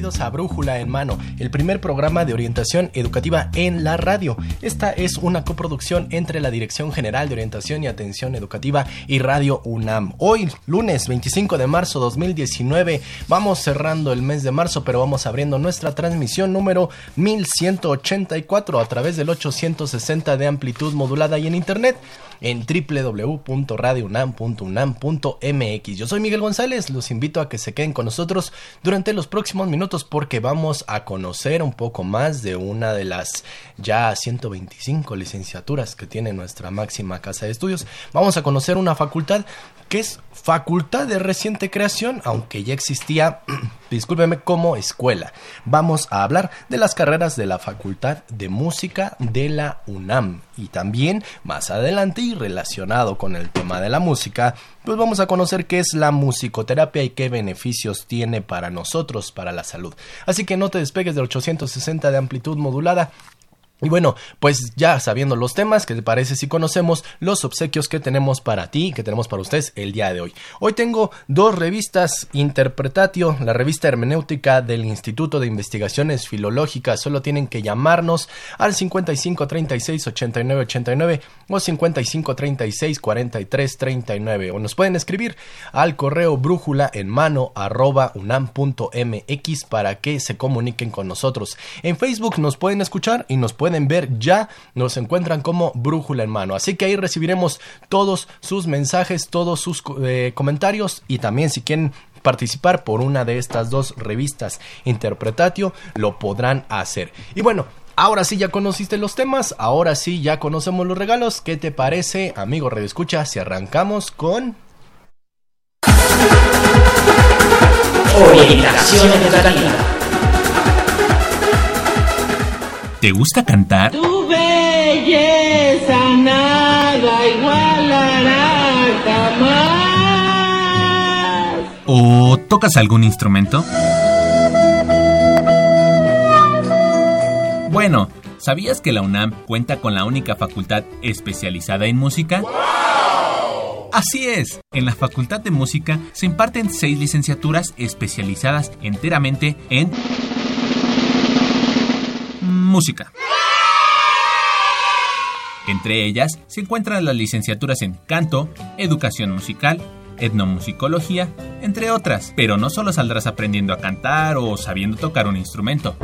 A Brújula en Mano, el primer programa de orientación educativa en la radio. Esta es una coproducción entre la Dirección General de Orientación y Atención Educativa y Radio UNAM. Hoy, lunes 25 de marzo 2019, vamos cerrando el mes de marzo, pero vamos abriendo nuestra transmisión número 1184 a través del 860 de amplitud modulada y en internet en www.radiounam.unam.mx. Yo soy Miguel González, los invito a que se queden con nosotros durante los próximos minutos porque vamos a conocer un poco más de una de las ya 125 licenciaturas que tiene nuestra máxima casa de estudios. Vamos a conocer una facultad que es facultad de reciente creación, aunque ya existía, discúlpeme, como escuela. Vamos a hablar de las carreras de la Facultad de Música de la UNAM. Y también, más adelante y relacionado con el tema de la música, pues vamos a conocer qué es la musicoterapia y qué beneficios tiene para nosotros, para la salud. Así que no te despegues del 860 de amplitud modulada. Y bueno, pues ya sabiendo los temas, ¿qué te parece si conocemos los obsequios que tenemos para ti, que tenemos para ustedes el día de hoy? Hoy tengo dos revistas Interpretatio, la revista hermenéutica del Instituto de Investigaciones Filológicas, solo tienen que llamarnos al 55 36 89 89 o 55 36 43 39 o nos pueden escribir al correo brújula en mano arroba unam.mx para que se comuniquen con nosotros. En Facebook nos pueden escuchar y nos pueden pueden ver ya, nos encuentran como brújula en mano. Así que ahí recibiremos todos sus mensajes, todos sus eh, comentarios y también si quieren participar por una de estas dos revistas Interpretatio, lo podrán hacer. Y bueno, Ahora sí ya conociste los temas, ahora sí ya conocemos los regalos. ¿Qué te parece, amigo Red Escucha, si arrancamos con Orientación educativa? ¿Te gusta cantar? Tu belleza nada igualará jamás. ¿O tocas algún instrumento? Bueno, ¿sabías que la UNAM cuenta con la única facultad especializada en música? Así es, en la Facultad de Música se imparten seis licenciaturas especializadas enteramente en música. Entre ellas se encuentran las licenciaturas en canto, educación musical, etnomusicología, entre otras. Pero no solo saldrás aprendiendo a cantar o sabiendo tocar un instrumento.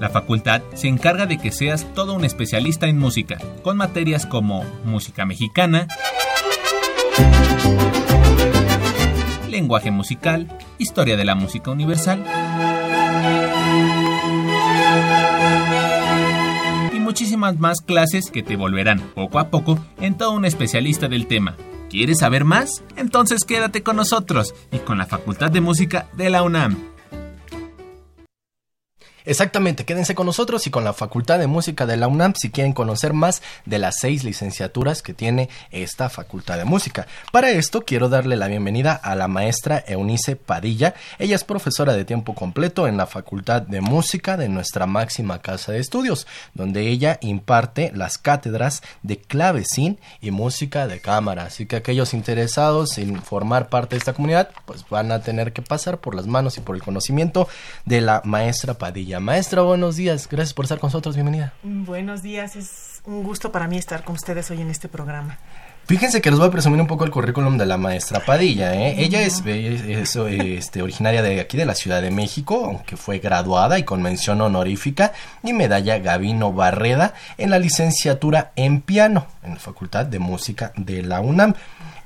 La facultad se encarga de que seas todo un especialista en música, con materias como música mexicana, lenguaje musical, historia de la música universal, muchísimas más clases que te volverán, poco a poco, en todo un especialista del tema. ¿Quieres saber más? Entonces quédate con nosotros y con la Facultad de Música de la UNAM. Exactamente, quédense con nosotros y con la Facultad de Música de la UNAM si quieren conocer más de las seis licenciaturas que tiene esta Facultad de Música. Para esto quiero darle la bienvenida a la maestra Eunice Padilla. Ella es profesora de tiempo completo en la Facultad de Música de nuestra máxima casa de estudios, donde ella imparte las cátedras de clavecín y música de cámara. Así que aquellos interesados en formar parte de esta comunidad, pues van a tener que pasar por las manos y por el conocimiento de la maestra Padilla. Maestra, buenos días. Gracias por estar con nosotros. Bienvenida. Buenos días. Es un gusto para mí estar con ustedes hoy en este programa. Fíjense que les voy a presumir un poco el currículum de la maestra Padilla. ¿eh? Ella es, es, este, originaria de aquí, de la Ciudad de México, aunque fue graduada y con mención honorífica y medalla Gavino Barreda en la licenciatura en piano en la Facultad de Música de la UNAM.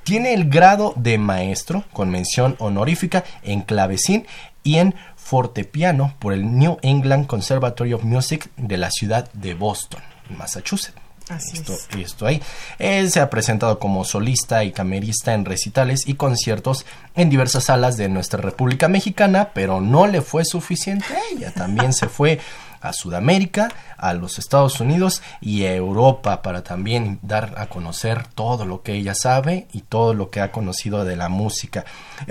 Tiene el grado de maestro con mención honorífica en clavecín y en fortepiano por el New England Conservatory of Music de la ciudad de Boston, Massachusetts. Así esto, es. esto ahí. Él se ha presentado como solista y camerista en recitales y conciertos en diversas salas de nuestra República Mexicana, pero no le fue suficiente. Ella también se fue a Sudamérica, a los Estados Unidos y a Europa para también dar a conocer todo lo que ella sabe y todo lo que ha conocido de la música.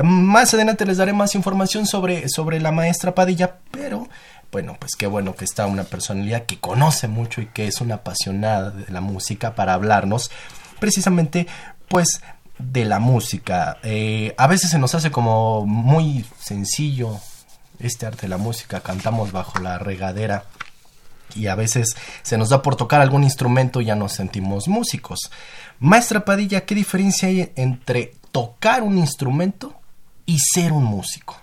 Más adelante les daré más información sobre, sobre la maestra Padilla, pero bueno, pues qué bueno que está una personalidad que conoce mucho y que es una apasionada de la música para hablarnos precisamente pues de la música. Eh, a veces se nos hace como muy sencillo este arte de la música, cantamos bajo la regadera y a veces se nos da por tocar algún instrumento y ya nos sentimos músicos. Maestra Padilla, ¿qué diferencia hay entre tocar un instrumento y ser un músico?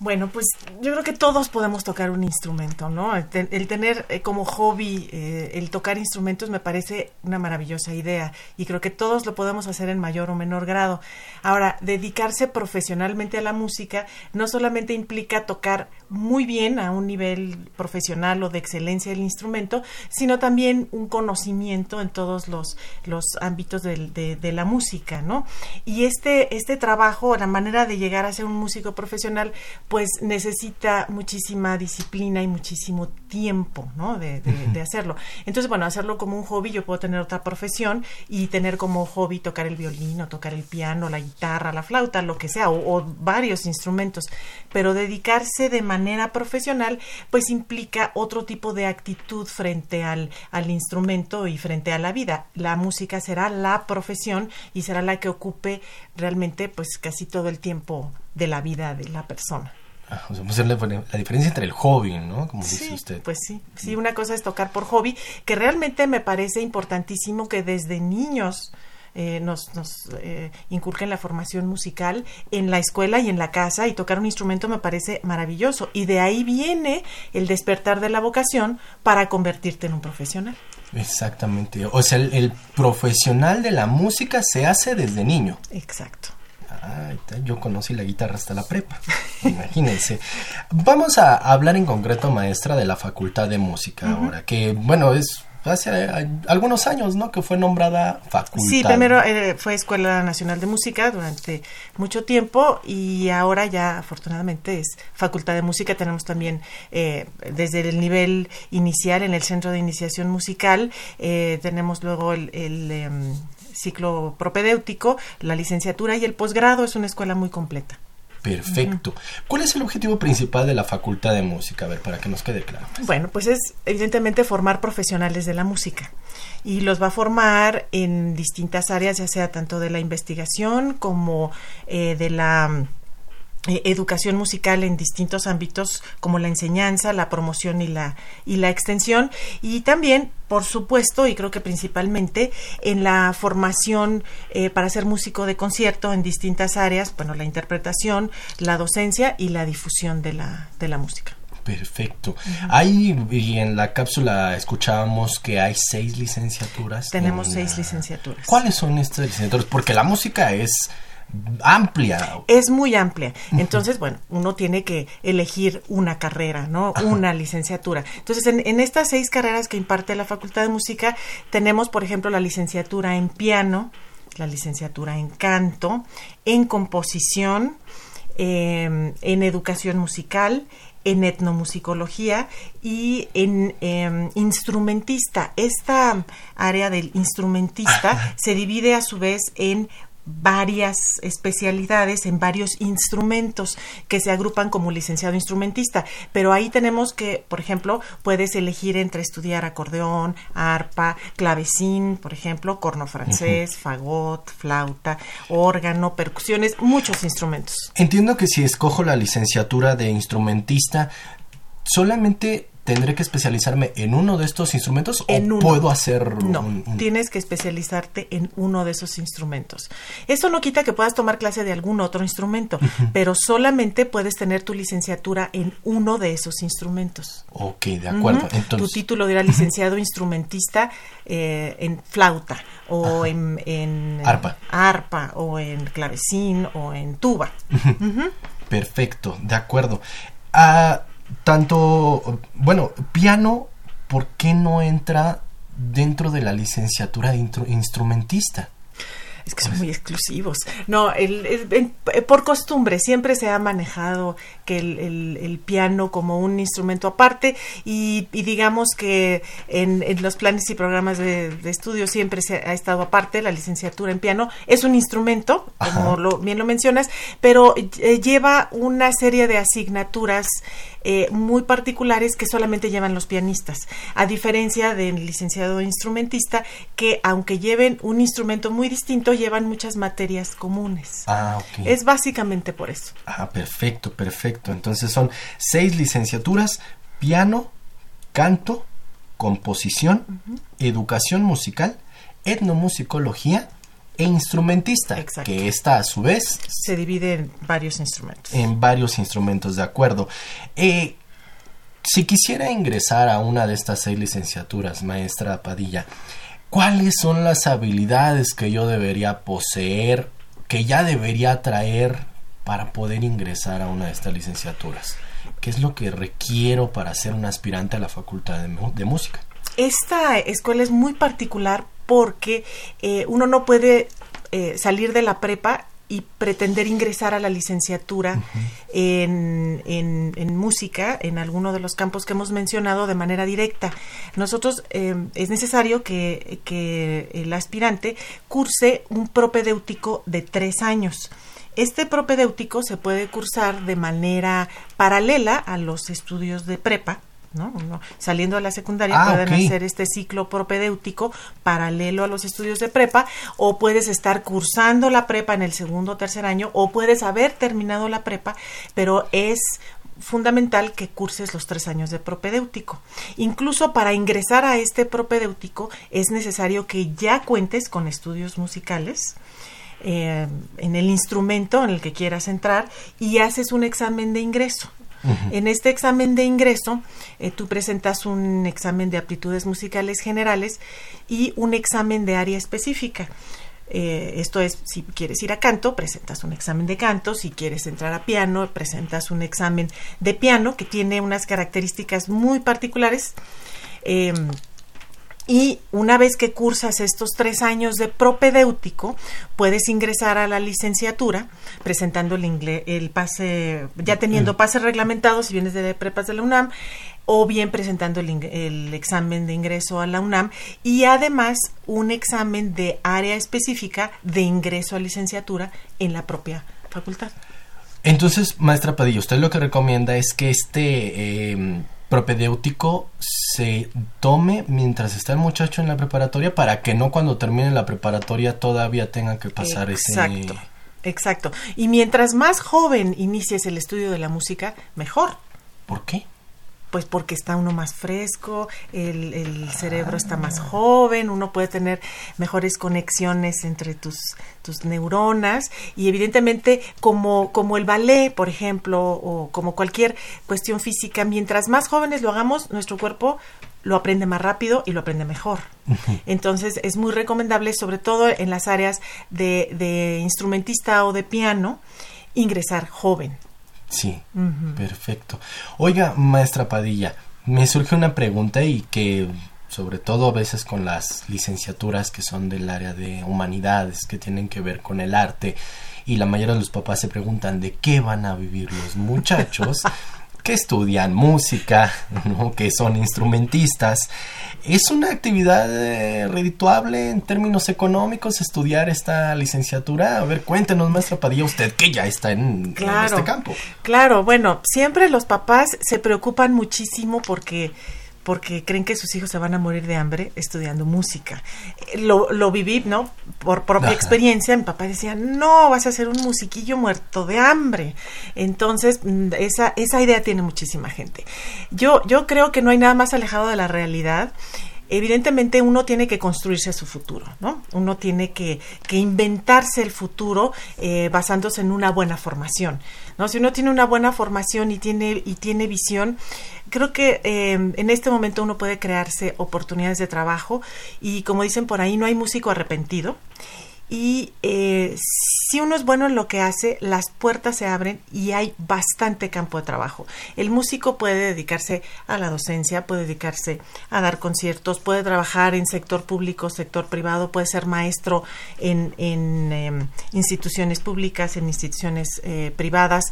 Bueno, pues yo creo que todos podemos tocar un instrumento, ¿no? El, tener eh, como hobby eh, el tocar instrumentos me parece una maravillosa idea y creo que todos lo podemos hacer en mayor o menor grado. Ahora, dedicarse profesionalmente a la música no solamente implica tocar muy bien a un nivel profesional o de excelencia del instrumento, sino también un conocimiento en todos los, los ámbitos de, de la música, ¿no? Y este, este trabajo, la manera de llegar a ser un músico profesional, pues necesita muchísima disciplina y muchísimo tiempo, ¿no? De, de, hacerlo. Entonces, bueno, hacerlo como un hobby, yo puedo tener otra profesión y tener como hobby tocar el violín o tocar el piano, la guitarra, la flauta, lo que sea, o, o varios instrumentos, pero dedicarse de manera profesional, pues implica otro tipo de actitud frente al, al instrumento y frente a la vida. La música será la profesión y será la que ocupe realmente, pues casi todo el tiempo de la vida de la persona. Ah, o sea, pues la, la, diferencia entre el hobby, ¿no? Como sí, dice usted. Pues sí, sí, una cosa es tocar por hobby, que realmente me parece importantísimo que desde niños eh, nos, nos eh, inculquen la formación musical en la escuela y en la casa y tocar un instrumento me parece maravilloso. Y de ahí viene el despertar de la vocación para convertirte en un profesional. Exactamente. O sea, el, el profesional de la música se hace desde niño. Exacto. Ay, yo conocí la guitarra hasta la prepa, imagínense. Vamos a hablar en concreto, maestra, de la Facultad de Música uh -huh. ahora, que bueno, es hace algunos años, ¿no? Que fue nombrada facultad. Sí, primero eh, fue Escuela Nacional de Música durante mucho tiempo y ahora ya afortunadamente es Facultad de Música. Tenemos también eh, desde el nivel inicial en el Centro de Iniciación Musical, eh, tenemos luego el, el um, ciclo propedéutico, la licenciatura y el posgrado. Es una escuela muy completa. Perfecto. ¿Cuál es el objetivo principal de la Facultad de Música? A ver, para que nos quede claro. Bueno, pues es evidentemente formar profesionales de la música y los va a formar en distintas áreas, ya sea tanto de la investigación como eh, de la eh, educación musical en distintos ámbitos como la enseñanza, la promoción y la y la extensión y también por supuesto y creo que principalmente en la formación eh, para ser músico de concierto en distintas áreas, bueno, la interpretación, la docencia y la difusión de la de la música. Perfecto. Uh -huh. Hay, y en la cápsula escuchábamos que hay seis licenciaturas. Tenemos seis la... licenciaturas. ¿Cuáles son estas licenciaturas? Porque la música es amplia. Es muy amplia. Entonces, bueno, uno tiene que elegir una carrera, ¿no? Ajá. Una licenciatura. Entonces, en, en, estas seis carreras que imparte la Facultad de Música, tenemos, por ejemplo, la licenciatura en piano, la licenciatura en canto, en composición, eh, en educación musical, en etnomusicología y en eh, instrumentista. Esta área del instrumentista se divide a su vez en varias especialidades en varios instrumentos que se agrupan como licenciado instrumentista, pero ahí tenemos que, por ejemplo, puedes elegir entre estudiar acordeón, arpa, clavecín, por ejemplo, corno francés, fagot, flauta, órgano, percusiones, muchos instrumentos. Entiendo que si escojo la licenciatura de instrumentista, solamente ¿Tendré que especializarme en uno de estos instrumentos En o uno. puedo hacer No, un- un- tienes que especializarte en uno de esos instrumentos. Eso no quita que puedas tomar clase de algún otro instrumento, pero solamente puedes tener tu licenciatura en uno de esos instrumentos. Ok, de acuerdo. Ujú. tu Entonces, título dirá licenciado instrumentista eh, en flauta o en, en, Arpa. arpa o en clavecín o en tuba. perfecto, de acuerdo. Ah, tanto, bueno, piano, ¿por qué no entra dentro de la licenciatura de instrumentista? Es que son muy exclusivos. No, el, por costumbre siempre se ha manejado que el, el- el piano como un instrumento aparte y, y digamos que en, en los planes y programas de, de estudio siempre se ha estado aparte la licenciatura en piano. Es un instrumento, como lo, bien lo mencionas, pero eh, lleva una serie de asignaturas eh, muy particulares que solamente llevan los pianistas, a diferencia del licenciado instrumentista que aunque lleven un instrumento muy distinto, llevan muchas materias comunes. Ah, ok. Es básicamente por eso. Ah, perfecto, perfecto. Entonces son seis licenciaturas, piano, canto, composición, educación musical, etnomusicología e instrumentista, Exacto. que está a su vez Se divide en varios instrumentos. en varios instrumentos, de acuerdo. Eh, si quisiera ingresar a una de estas seis licenciaturas, maestra Padilla, ¿cuáles son las habilidades que yo debería poseer, que ya debería traer para poder ingresar a una de estas licenciaturas? ¿Qué es lo que requiero para ser un aspirante a la Facultad de, de Música? Esta escuela es muy particular porque eh, uno no puede eh, salir de la prepa y pretender ingresar a la licenciatura en, en- en música en alguno de los campos que hemos mencionado de manera directa. Nosotros eh, es necesario que, que el aspirante curse un propedéutico de tres años. Este propedéutico se puede cursar de manera paralela a los estudios de prepa, ¿no? Uno, saliendo de la secundaria Ah, pueden hacer este ciclo propedéutico paralelo a los estudios de prepa o puedes estar cursando la prepa en el segundo o tercer año o puedes haber terminado la prepa, pero es fundamental que curses los tres años de propedéutico. Incluso para ingresar a este propedéutico es necesario que ya cuentes con estudios musicales eh, en el instrumento en el que quieras entrar y haces un examen de ingreso. En este examen de ingreso, eh, tú presentas un examen de aptitudes musicales generales y un examen de área específica. Eh, esto es, si quieres ir a canto, presentas un examen de canto, si quieres entrar a piano, presentas un examen de piano que tiene unas características muy particulares. Eh, y una vez que cursas estos tres años de propedéutico, puedes ingresar a la licenciatura presentando el, ingle- el pase, ya teniendo pase reglamentado si vienes de prepas de la UNAM, o bien presentando el, el examen de ingreso a la UNAM y además un examen de área específica de ingreso a licenciatura en la propia facultad. Entonces, maestra Padilla, usted lo que recomienda es que este eh, propedéutico se tome mientras está el muchacho en la preparatoria para que no cuando termine la preparatoria todavía tenga que pasar Exacto. ese... Exacto. Y mientras más joven inicies el estudio de la música, mejor. ¿Por qué? Pues porque está uno más fresco, el, el cerebro está más joven, uno puede tener mejores conexiones entre tus, tus neuronas y evidentemente como, como el ballet, por ejemplo, o como cualquier cuestión física, mientras más jóvenes lo hagamos, nuestro cuerpo lo aprende más rápido y lo aprende mejor. Entonces es muy recomendable, sobre todo en las áreas de, de instrumentista o de piano, ingresar joven. Sí, perfecto. Oiga, maestra Padilla, me surge una pregunta y que sobre todo a veces con las licenciaturas que son del área de humanidades, que tienen que ver con el arte, y la mayoría de los papás se preguntan de qué van a vivir los muchachos que estudian música, que son instrumentistas. ¿Es una actividad eh, redituable en términos económicos estudiar esta licenciatura? A ver, cuéntenos, maestra Padilla, usted que ya está en, en este campo. Claro, bueno, siempre los papás se preocupan muchísimo porque porque creen que sus hijos se van a morir de hambre estudiando música. Eh, lo, lo viví, ¿no? Por propia experiencia, mi papá decía, no, vas a ser un musiquillo muerto de hambre. Entonces, mm, esa, esa idea tiene muchísima gente. Yo, yo creo que no hay nada más alejado de la realidad evidentemente uno tiene que construirse su futuro, ¿no? Uno tiene que, que inventarse el futuro eh, basándose en una buena formación, ¿no? Si uno tiene una buena formación y tiene, y tiene visión, creo que eh, en este momento uno puede crearse oportunidades de trabajo y como dicen por ahí, no hay músico arrepentido y eh, si uno es bueno en lo que hace, las puertas se abren y hay bastante campo de trabajo. El músico puede dedicarse a la docencia, puede dedicarse a dar conciertos, puede trabajar en sector público, sector privado, puede ser maestro en, em, instituciones públicas, en instituciones eh, privadas,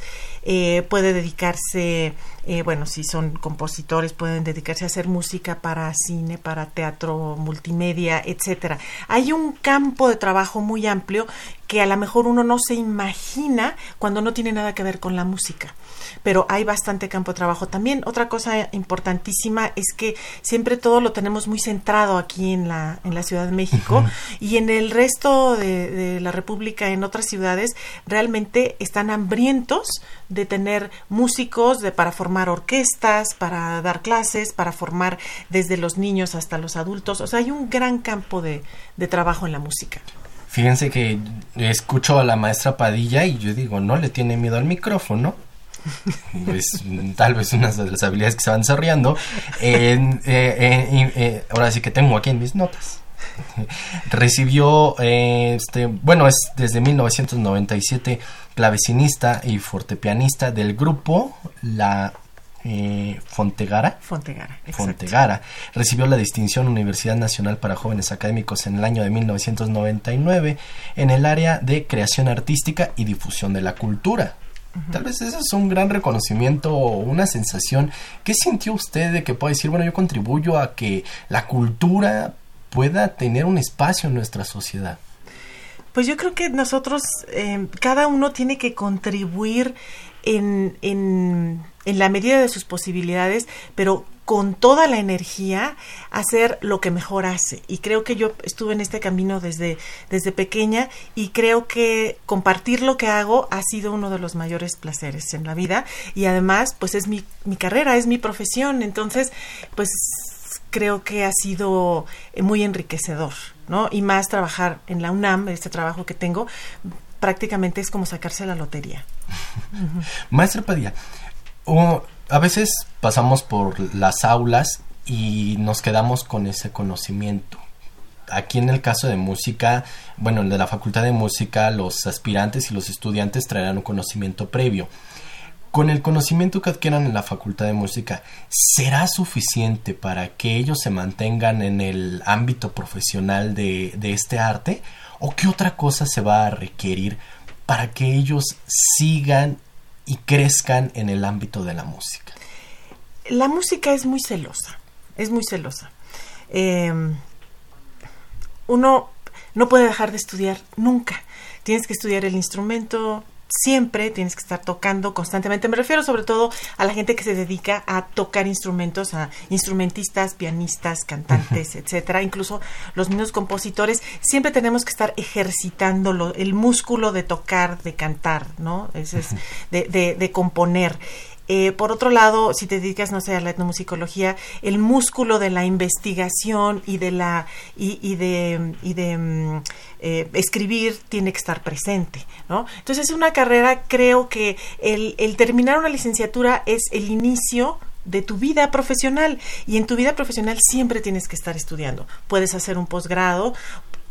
eh, puede dedicarse eh, bueno, si son compositores, pueden dedicarse a hacer música para cine, para teatro, multimedia, etcétera. Hay un campo de trabajo muy amplio que a lo mejor uno no se imagina cuando no tiene nada que ver con la música. Pero hay bastante campo de trabajo. También otra cosa importantísima es que siempre todo lo tenemos muy centrado aquí en la, en la Ciudad de México y en el resto de, de la República, en otras ciudades, realmente están hambrientos de tener músicos, de para formar orquestas, para dar clases, para formar desde los niños hasta los adultos. O sea, hay un gran campo de, de trabajo en la música. Fíjense que escucho a la maestra Padilla y yo digo, no le tiene miedo al micrófono. es tal vez una de las habilidades que se van desarrollando. Eh, eh, ahora sí que tengo aquí en mis notas. Recibió, eh, este, bueno, es desde 1997 clavecinista y fortepianista del grupo La eh, Fontegara. Fontegara, Fontegara. Recibió la distinción Universidad Nacional para Jóvenes Académicos en el año de 1999 en el área de creación artística y difusión de la cultura. Tal vez eso es un gran reconocimiento o una sensación. ¿Qué sintió usted de que puede decir, bueno, yo contribuyo a que la cultura pueda tener un espacio en nuestra sociedad? Pues yo creo que nosotros, eh, cada uno tiene que contribuir en, en, la medida de sus posibilidades, pero con toda la energía hacer lo que mejor hace. Y creo que yo estuve en este camino desde, desde pequeña y creo que compartir lo que hago ha sido uno de los mayores placeres en la vida y además pues es mi, mi carrera, es mi profesión. Entonces pues creo que ha sido muy enriquecedor, ¿no? Y más trabajar en la UNAM, este trabajo que tengo, prácticamente es como sacarse la lotería. Maestra Padilla, a veces pasamos por las aulas y nos quedamos con ese conocimiento. Aquí en el caso de música, bueno, el de la Facultad de Música, los aspirantes y los estudiantes traerán un conocimiento previo. Con el conocimiento que adquieran en la Facultad de Música, ¿será suficiente para que ellos se mantengan en el ámbito profesional de este arte? ¿O qué otra cosa se va a requerir para que ellos sigan y crezcan en el ámbito de la música? La música es muy celosa, es muy celosa. Em, uno no puede dejar de estudiar nunca. Tienes que estudiar el instrumento, siempre tienes que estar tocando constantemente. Me refiero sobre todo a la gente que se dedica a tocar instrumentos, a instrumentistas, pianistas, cantantes, etcétera. Incluso los mismos compositores. Siempre tenemos que estar ejercitando el músculo de tocar, de cantar, ¿no? es, de, de, de componer. Eh, por otro lado, si te dedicas, no sé, a la etnomusicología, el músculo de la investigación y de la y, y de, y de mm, eh, escribir tiene que estar presente, ¿no? Entonces es una carrera, creo que el, el terminar una licenciatura es el inicio de tu vida profesional y en tu vida profesional siempre tienes que estar estudiando. Puedes hacer un posgrado,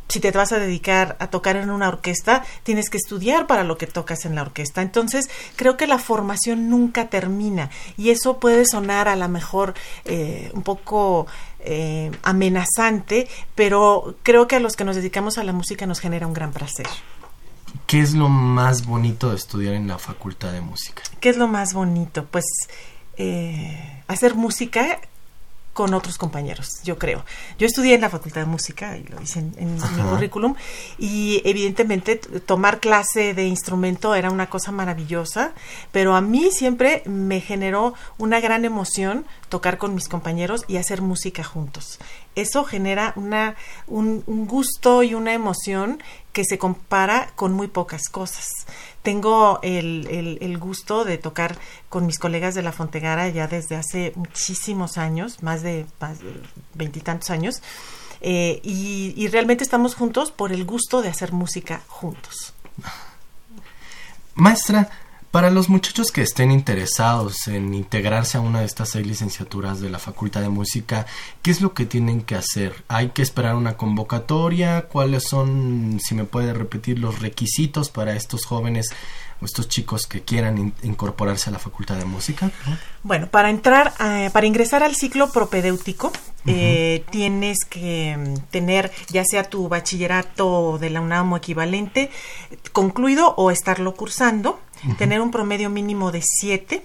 si te vas a dedicar a tocar en una orquesta, tienes que estudiar para lo que tocas en la orquesta. Entonces, creo que la formación nunca termina y eso puede sonar a lo mejor eh, un poco eh, amenazante, pero creo que a los que nos dedicamos a la música nos genera un gran placer. ¿Qué es lo más bonito de estudiar en la Facultad de Música? ¿Qué es lo más bonito? Pues eh, hacer música con otros compañeros, yo creo. Yo estudié en la Facultad de Música, y lo hice en, mi currículum, y evidentemente tomar clase de instrumento era una cosa maravillosa, pero a mí siempre me generó una gran emoción tocar con mis compañeros y hacer música juntos. Eso genera una, un, gusto y una emoción que se compara con muy pocas cosas. Tengo el, el, gusto de tocar con mis colegas de la Fontegara ya desde hace muchísimos años, más de veintitantos años, eh, y, y realmente estamos juntos por el gusto de hacer música juntos. Maestra, para los muchachos que estén interesados en integrarse a una de estas seis licenciaturas de la Facultad de Música, ¿qué es lo que tienen que hacer? ¿Hay que esperar una convocatoria? ¿Cuáles son, si me puede repetir, los requisitos para estos jóvenes o estos chicos que quieran incorporarse a la Facultad de Música? Bueno, para entrar, para ingresar al ciclo propedéutico, eh, tienes que mm, tener ya sea tu bachillerato de la UNAM o equivalente concluido o estarlo cursando tener un promedio mínimo de 7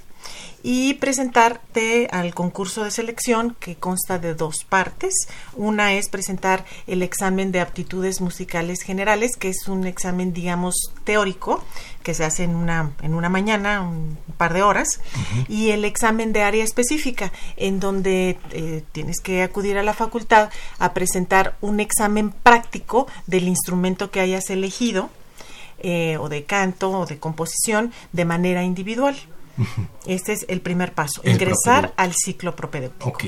y presentarte al concurso de selección que consta de dos partes. Una es presentar el examen de aptitudes musicales generales, que es un examen, digamos, teórico, que se hace en una, en una mañana, un par de horas, y el examen de área específica, en donde eh, tienes que acudir a la facultad a presentar un examen práctico del instrumento que hayas elegido eh, o de canto o de composición de manera individual. Este es el primer paso, ingresar al ciclo propedéutico. Ok,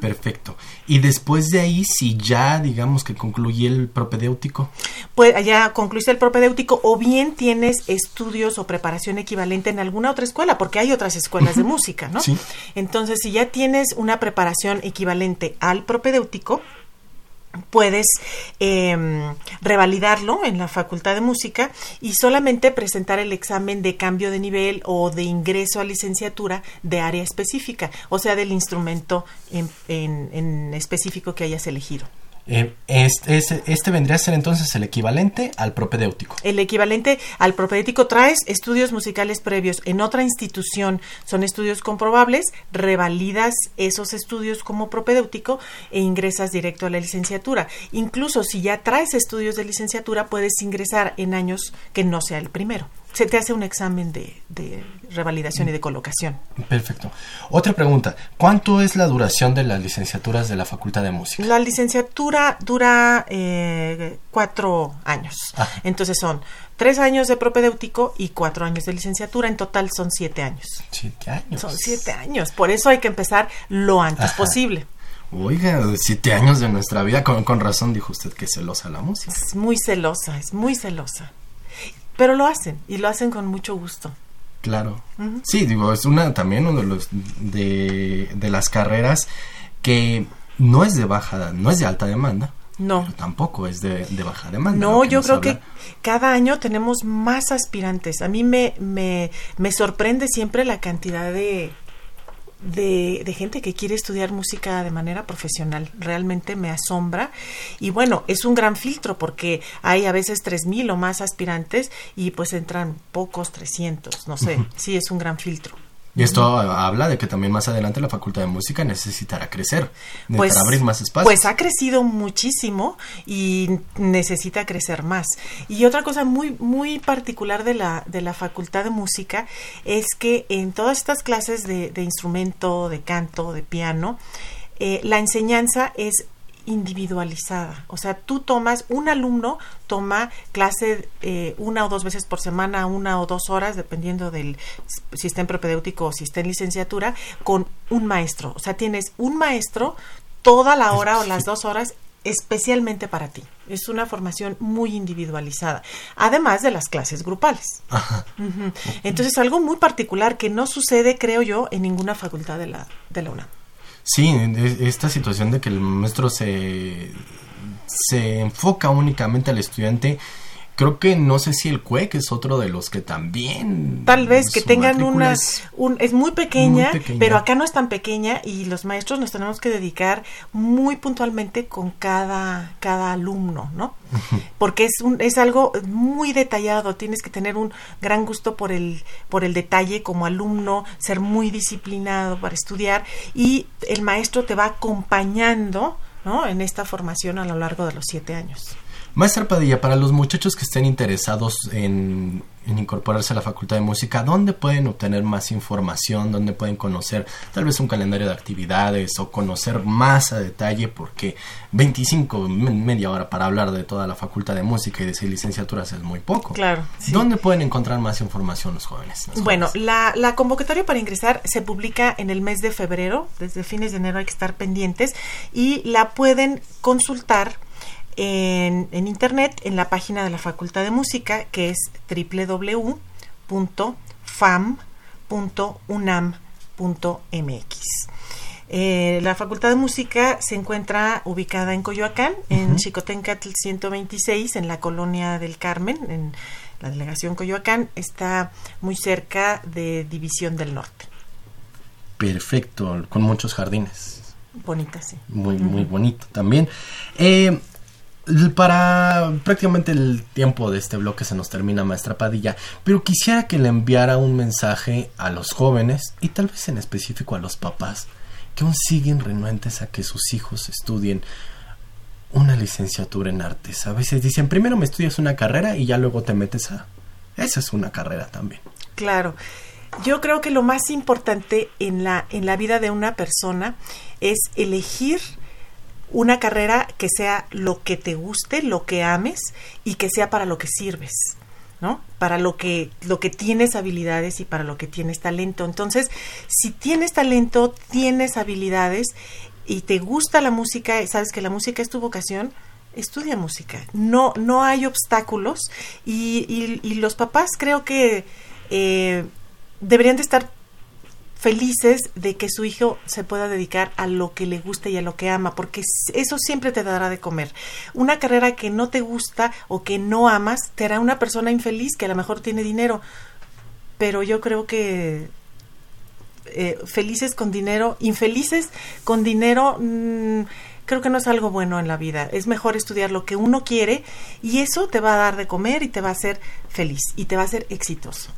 perfecto. Y después de ahí, si ya digamos que concluye el propedéutico. Pues ya concluiste el propedéutico o bien tienes estudios o preparación equivalente en alguna otra escuela, porque hay otras escuelas de música, ¿no? Sí. Entonces, si ya tienes una preparación equivalente al propedéutico, puedes em, revalidarlo en la Facultad de Música y solamente presentar el examen de cambio de nivel o de ingreso a licenciatura de área específica, o sea, del instrumento en específico que hayas elegido. Eh, este, este, vendría a ser entonces el equivalente al propedéutico. El equivalente al propedéutico traes estudios musicales previos en otra institución, son estudios comprobables, revalidas esos estudios como propedéutico e ingresas directo a la licenciatura. Incluso si ya traes estudios de licenciatura, puedes ingresar en años que no sea el primero se te hace un examen de, revalidación y de colocación. Perfecto. Otra pregunta, ¿cuánto es la duración de las licenciaturas de la Facultad de Música? La licenciatura dura eh, cuatro años. Ah. Entonces son tres años de propedéutico y cuatro años de licenciatura. En total son siete años. Siete años. Son siete años. Por eso hay que empezar lo antes posible. Oiga, siete años de nuestra vida, con, con razón dijo usted que es celosa la música. Es muy celosa, es muy celosa. Pero lo hacen y lo hacen con mucho gusto. Claro. Sí, digo, es una también uno de los de, de las carreras que no es de baja, no es de alta demanda. No. tampoco es de, de, baja demanda. No, yo creo que cada año tenemos más aspirantes. A mí me, me, me sorprende siempre la cantidad de, de, de, gente que quiere estudiar música de manera profesional. Realmente me asombra. Y bueno, es un gran filtro porque hay a veces 3.000 o más aspirantes y pues entran pocos 300. No sé, sí es un gran filtro. Y esto habla de que también más adelante la Facultad de Música necesitará crecer, necesitará pues, abrir más espacios. Pues ha crecido muchísimo y necesita crecer más. Y otra cosa muy muy particular de la de la Facultad de Música es que en todas estas clases de, de instrumento, de canto, de piano, eh, la enseñanza es individualizada. O sea, tú tomas, un alumno toma clase eh, una o dos veces por semana, una o dos horas, dependiendo del si está en propedéutico o si está en licenciatura, con un maestro. O sea, tienes un maestro toda la hora o las dos horas especialmente para ti. Es una formación muy individualizada, además de las clases grupales. Entonces, algo muy particular que no sucede, creo yo, en ninguna facultad de la, de la UNAM. Sí, esta situación de que el maestro se se enfoca únicamente al estudiante Creo que no sé si el CUE, que es otro de los que también. Tal vez que tengan una. Es, un, es muy, pequeña, pero acá no es tan pequeña y los maestros nos tenemos que dedicar muy puntualmente con cada, cada alumno, ¿no? Porque es, un, es algo muy detallado. Tienes que tener un gran gusto por el, por el detalle como alumno, ser muy disciplinado para estudiar y el maestro te va acompañando, ¿no? En esta formación a lo largo de los siete años. Maestra Padilla, para los muchachos que estén interesados en, incorporarse a la Facultad de Música, ¿dónde pueden obtener más información? ¿Dónde pueden conocer tal vez un calendario de actividades o conocer más a detalle? Porque 25, media hora para hablar de toda la Facultad de Música y de seis licenciaturas es muy poco. Claro. ¿Dónde pueden encontrar más información los jóvenes? bueno, La, la convocatoria para ingresar se publica en el mes de febrero, desde fines de enero hay que estar pendientes y la pueden consultar en, internet en la página de la Facultad de Música que es www.fam.unam.mx. Eh, la Facultad de Música se encuentra ubicada en Coyoacán, en Chicotencatl 126, en la colonia del Carmen, en la delegación Coyoacán. Está muy cerca de División del Norte. Perfecto, con muchos jardines. Bonita, sí. Muy, muy bonito también. Eh, para prácticamente el tiempo de este bloque se nos termina, maestra Padilla, pero quisiera que le enviara un mensaje a los jóvenes y tal vez en específico a los papás que aún siguen renuentes a que sus hijos estudien una licenciatura en artes. A veces dicen, primero me estudias una carrera y ya luego te metes a... Esa es una carrera también. Claro. Yo creo que lo más importante en la, en la vida de una persona es elegir una carrera que sea lo que te guste, lo que ames y que sea para lo que sirves. ¿no? Para lo que, lo que tienes habilidades y para lo que tienes talento. Entonces, si tienes talento, tienes habilidades y te gusta la música y sabes que la música es tu vocación, estudia música. No, no hay obstáculos y, y, los papás creo que eh, deberían de estar felices de que su hijo se pueda dedicar a lo que le gusta y a lo que ama, porque eso siempre te dará de comer. Una carrera que no te gusta o que no amas te hará una persona infeliz que a lo mejor tiene dinero, pero yo creo que eh, felices con dinero, infelices con dinero, mm, creo que no es algo bueno en la vida. Es mejor estudiar lo que uno quiere y eso te va a dar de comer y te va a hacer feliz y te va a hacer exitoso.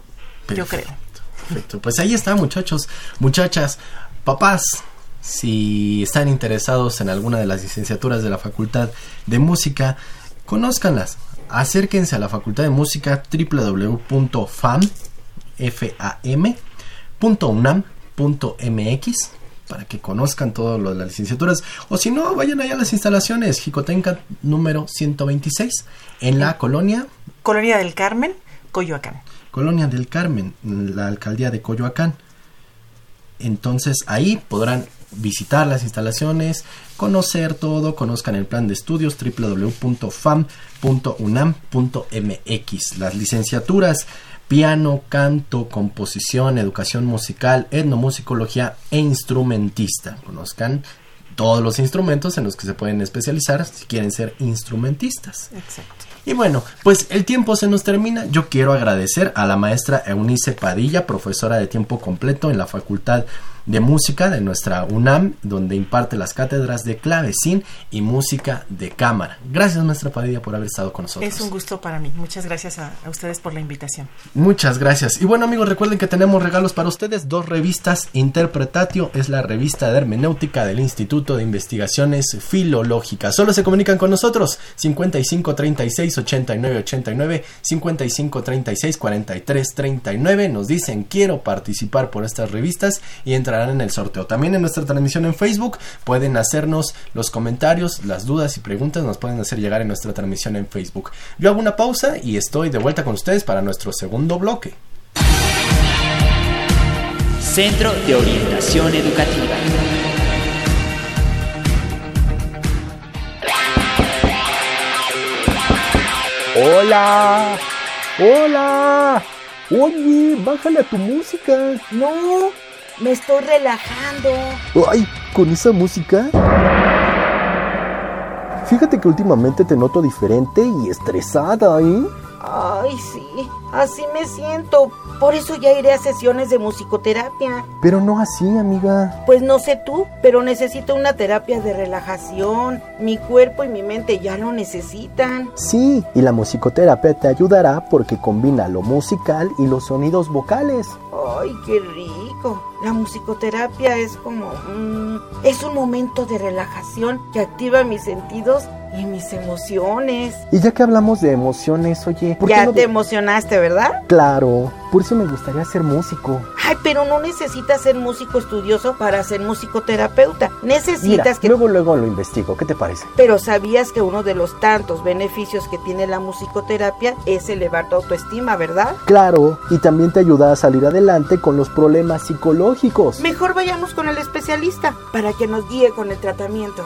Yo creo. Perfecto. Pues ahí está, muchachos, muchachas, papás. Si están interesados en alguna de las licenciaturas de la Facultad de Música, conózcanlas. Acérquense a la Facultad de Música www.fam.unam.mx para que conozcan todo lo de las licenciaturas. O si no, vayan allá a las instalaciones Jicotenca número 126 en la colonia. Colonia del Carmen, Coyoacán. Colonia del Carmen, la alcaldía de Coyoacán. Entonces ahí podrán visitar las instalaciones, conocer todo, conozcan el plan de estudios www.fam.unam.mx. Las licenciaturas piano, canto, composición, educación musical, etnomusicología e instrumentista. Conozcan todos los instrumentos en los que se pueden especializar si quieren ser instrumentistas. Exacto. Y bueno, pues el tiempo se nos termina. Yo quiero agradecer a la maestra Eunice Padilla, profesora de tiempo completo en la Facultad de Música de nuestra UNAM, donde imparte las cátedras de clavecín y música de cámara. Gracias, maestra Padilla, por haber estado con nosotros. Es un gusto para mí. Muchas gracias a, ustedes por la invitación. Muchas gracias. Y bueno, amigos, recuerden que tenemos regalos para ustedes. Dos revistas. Interpretatio es la revista de hermenéutica del Instituto de Investigaciones Filológicas. Solo se comunican con nosotros. 55 36 89 89 55 36 43 39. Nos dicen quiero participar por estas revistas y entrar en el sorteo. También en nuestra transmisión en Facebook pueden hacernos los comentarios, las dudas y preguntas nos pueden hacer llegar en nuestra transmisión en Facebook. Yo hago una pausa y estoy de vuelta con ustedes para nuestro segundo bloque. Centro de Orientación Educativa. Hola, hola. Oye, bájale a tu música. No, me estoy relajando. Ay, con esa música. Fíjate que últimamente te noto diferente y estresada, ¿eh? Ay, sí, así me siento. Por eso ya iré a sesiones de musicoterapia. Pero no así, amiga. Pues no sé tú, pero necesito una terapia de relajación. Mi cuerpo y mi mente ya lo necesitan. Sí, y la musicoterapia te ayudará porque combina lo musical y los sonidos vocales. Ay, qué rico. La musicoterapia es como... es un momento de relajación que activa mis sentidos y mis emociones. Y ya que hablamos de emociones, oye, ¿por qué Ya no te emocionaste, ¿verdad? Claro, por eso me gustaría ser músico. Ay, pero no necesitas ser músico estudioso para ser musicoterapeuta. Necesitas Mira, que... luego luego lo investigo, ¿qué te parece? Pero ¿sabías que uno de los tantos beneficios que tiene la musicoterapia es elevar tu autoestima, verdad? Claro, y también te ayuda a salir adelante con los problemas psicológicos. Mejor vayamos con el especialista para que nos guíe con el tratamiento.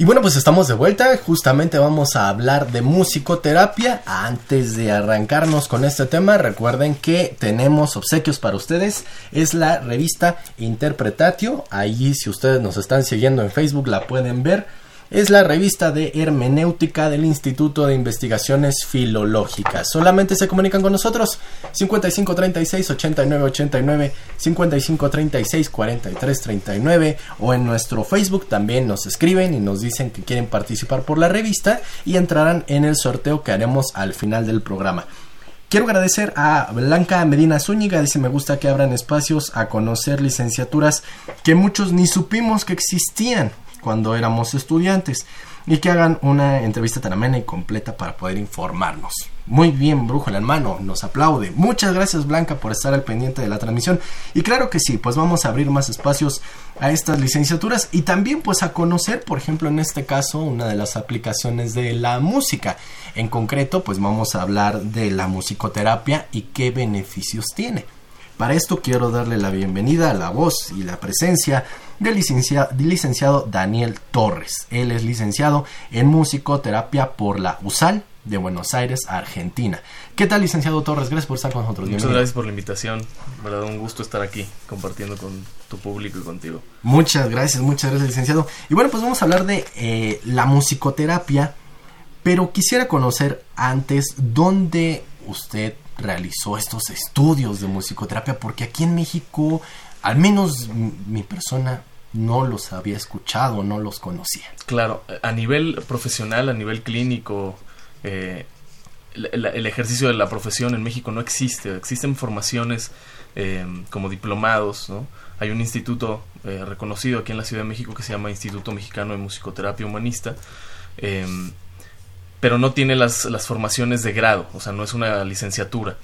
Y bueno, pues estamos de vuelta. Justamente vamos a hablar de musicoterapia. Antes de arrancarnos con este tema, recuerden que tenemos obsequios para ustedes. Es la revista Interpretatio. Ahí, si ustedes nos están siguiendo en Facebook, la pueden ver. Es la revista de hermenéutica del Instituto de Investigaciones Filológicas. Solamente se comunican con nosotros 5536 8989 5536 4339 o en nuestro Facebook también nos escriben y nos dicen que quieren participar por la revista y entrarán en el sorteo que haremos al final del programa. Quiero agradecer a Blanca Medina Zúñiga, dice me gusta que abran espacios a conocer licenciaturas que muchos ni supimos que existían cuando éramos estudiantes y que hagan una entrevista tan amena y completa para poder informarnos. Muy bien, Brujo en mano, nos aplaude. Muchas gracias Blanca por estar al pendiente de la transmisión. Y claro que sí, pues vamos a abrir más espacios a estas licenciaturas y también pues a conocer, por ejemplo, en este caso, una de las aplicaciones de la música. En concreto, pues vamos a hablar de la musicoterapia y qué beneficios tiene. Para esto quiero darle la bienvenida a la voz y la presencia del licencia- del licenciado Daniel Torres. Él es licenciado en musicoterapia por la USAL de Buenos Aires, Argentina. ¿Qué tal, licenciado Torres? Gracias por estar con nosotros. Muchas Bienvenido. gracias por la invitación. verdad, un gusto estar aquí compartiendo con tu público y contigo. Muchas gracias, muchas gracias, licenciado. Y bueno, pues vamos a hablar de eh, la musicoterapia, pero quisiera conocer antes dónde usted realizó estos estudios de musicoterapia, porque aquí en México, al menos mi persona no los había escuchado, no los conocía. Claro, a nivel profesional, a nivel clínico, eh, el ejercicio de la profesión en México no existe. Existen formaciones eh, como diplomados, ¿no? Hay un instituto eh, reconocido aquí en la Ciudad de México que se llama Instituto Mexicano de Musicoterapia Humanista. Pero no tiene las, las formaciones de grado, o sea, no es una licenciatura.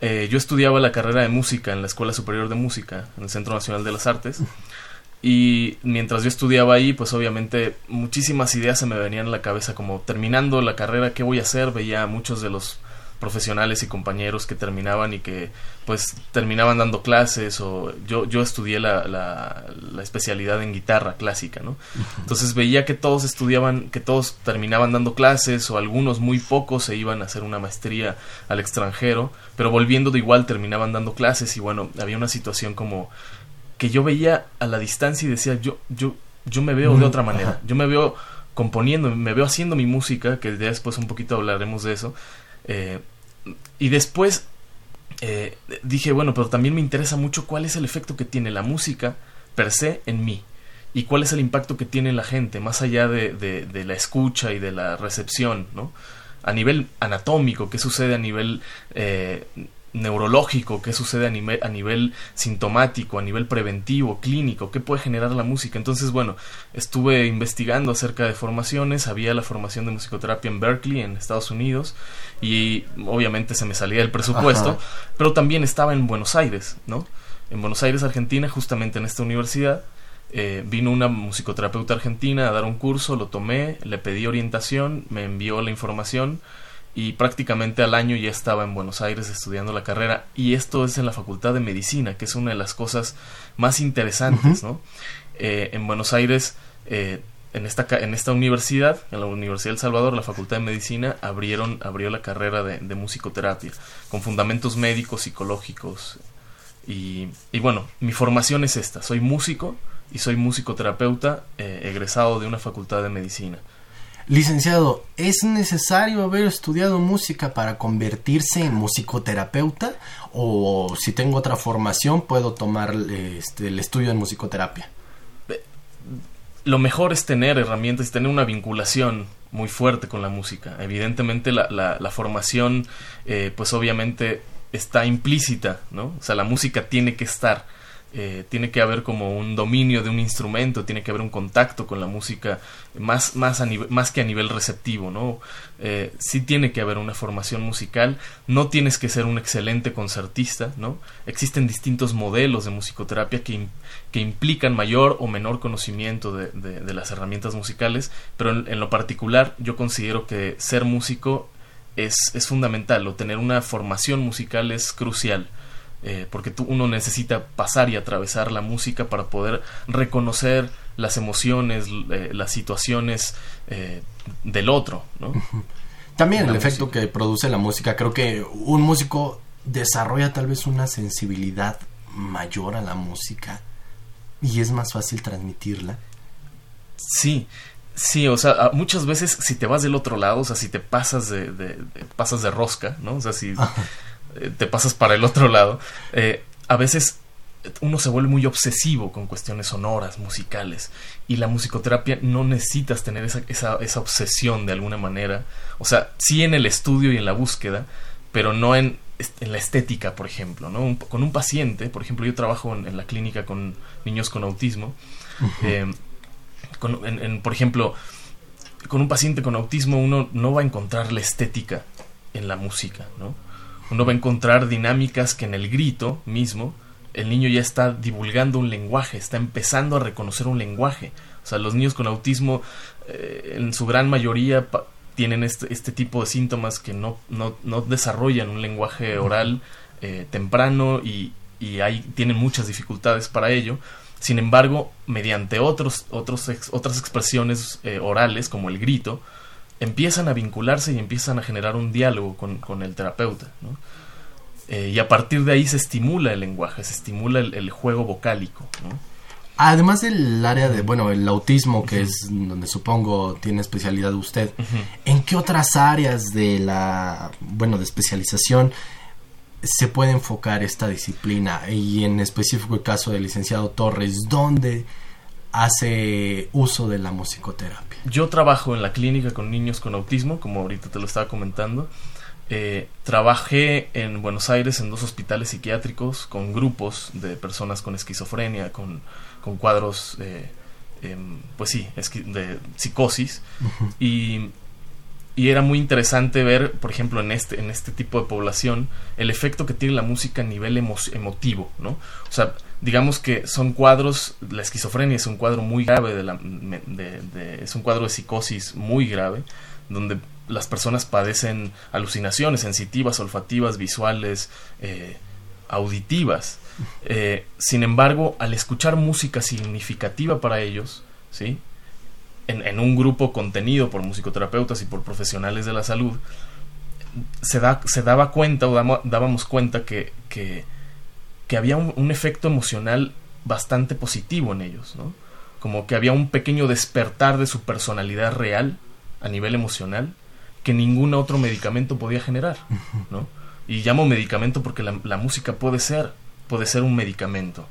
Eh, yo estudiaba la carrera de música en la Escuela Superior de Música, en el Centro Nacional de las Artes, y mientras yo estudiaba ahí, pues obviamente muchísimas ideas se me venían a la cabeza, como terminando la carrera, ¿qué voy a hacer? Veía a muchos de los profesionales y compañeros que terminaban y que pues terminaban dando clases o yo, yo estudié la, la, la especialidad en guitarra clásica, ¿no? Entonces veía que todos estudiaban, que todos terminaban dando clases o algunos muy pocos se iban a hacer una maestría al extranjero, pero volviendo de igual terminaban dando clases y bueno, había una situación como que yo veía a la distancia y decía, yo, yo, yo me veo de otra manera, yo me veo componiendo, me veo haciendo mi música, que después un poquito hablaremos de eso, eh, y después eh, dije, bueno, pero también me interesa mucho cuál es el efecto que tiene la música per se en mí y cuál es el impacto que tiene en la gente, más allá de, de- de la escucha y de la recepción, ¿no? A nivel anatómico, qué sucede a nivel eh, neurológico, qué sucede a nivel, a nivel sintomático, a nivel preventivo, clínico, qué puede generar la música. Entonces, bueno, estuve investigando acerca de formaciones, había la formación de musicoterapia en Berkeley, en Estados Unidos, y obviamente se me salía el presupuesto, Ajá. pero también estaba en Buenos Aires, ¿no? En Buenos Aires, Argentina, justamente en esta universidad, eh, vino una musicoterapeuta argentina a dar un curso, lo tomé, le pedí orientación, me envió la información y prácticamente al año ya estaba en Buenos Aires estudiando la carrera y esto es en la Facultad de Medicina, que es una de las cosas más interesantes, ¿no? Eh, en Buenos Aires, eh, en, esta, en esta universidad, en la Universidad del Salvador, la Facultad de Medicina, abrieron, abrió la carrera de, de musicoterapia, con fundamentos médicos, psicológicos, Y, y bueno, mi formación es esta, soy músico y soy musicoterapeuta eh, egresado de una facultad de medicina. Licenciado, ¿es necesario haber estudiado música para convertirse en musicoterapeuta? ¿O si tengo otra formación puedo tomar este, el estudio en musicoterapia? Lo mejor es tener herramientas y tener una vinculación muy fuerte con la música. Evidentemente la, la, la formación, eh, pues obviamente está implícita, ¿no? O sea, la música tiene que estar eh, tiene que haber como un dominio de un instrumento, tiene que haber un contacto con la música más, más, más que a nivel receptivo, ¿no? Eh, sí tiene que haber una formación musical, no tienes que ser un excelente concertista, ¿no? Existen distintos modelos de musicoterapia que, que implican mayor o menor conocimiento de, de, las herramientas musicales, pero en, en, lo particular yo considero que ser músico es, es fundamental o tener una formación musical es crucial eh, porque tú, uno necesita pasar y atravesar la música para poder reconocer las emociones, eh, las situaciones eh, del otro, ¿no? También el efecto que produce la música, creo que un músico desarrolla tal vez una sensibilidad mayor a la música y es más fácil transmitirla. Sí, Sí, o sea, muchas veces si te vas del otro lado, o sea, si te pasas de, de, pasas de rosca, ¿no? O sea, si, te pasas para el otro lado, eh, a veces uno se vuelve muy obsesivo con cuestiones sonoras, musicales, y la musicoterapia no necesitas tener esa, esa, esa obsesión de alguna manera, o sea, sí en el estudio y en la búsqueda, pero no en, en la estética, por ejemplo, ¿no? con un paciente, por ejemplo, yo trabajo en, la clínica con niños con autismo, eh, con, en, por ejemplo, con un paciente con autismo uno no va a encontrar la estética en la música, ¿no? Uno va a encontrar dinámicas que en el grito mismo el niño ya está divulgando un lenguaje, está empezando a reconocer un lenguaje. O sea, los niños con autismo eh, en su gran mayoría tienen este, este, tipo de síntomas que no, no, no desarrollan un lenguaje oral eh, temprano y, y hay, tienen muchas dificultades para ello. Sin embargo, mediante otros, otros otras expresiones eh, orales, como el grito, empiezan a vincularse y empiezan a generar un diálogo con, el terapeuta. Eh, y a partir de ahí se estimula el lenguaje, se estimula el, juego vocálico. Además del área de, bueno, el autismo, que es donde supongo tiene especialidad usted, ¿en qué otras áreas de la, bueno, de especialización se puede enfocar esta disciplina? Y en específico el caso del licenciado Torres, ¿dónde hace uso de la musicoterapia? Yo trabajo en la clínica con niños con autismo, como ahorita te lo estaba comentando. Eh, trabajé en Buenos Aires en dos hospitales psiquiátricos con grupos de personas con esquizofrenia, con, con cuadros, eh, em, pues sí, de psicosis. y, y, era muy interesante ver, por ejemplo, en este, en este tipo de población, el efecto que tiene la música a nivel emotivo, ¿no? O sea, digamos que son cuadros, la esquizofrenia es un cuadro muy grave, de la, es un cuadro de psicosis muy grave, donde las personas padecen alucinaciones sensitivas, olfativas, visuales, eh, auditivas. Eh, sin embargo, al escuchar música significativa para ellos, ¿sí? En, en, un grupo contenido por musicoterapeutas y por profesionales de la salud, se, da, se daba cuenta o dábamos cuenta que que había un, efecto emocional bastante positivo en ellos, ¿no? Como que había un pequeño despertar de su personalidad real a nivel emocional que ningún otro medicamento podía generar, ¿no? Y llamo medicamento porque la, música puede ser, puede ser un medicamento,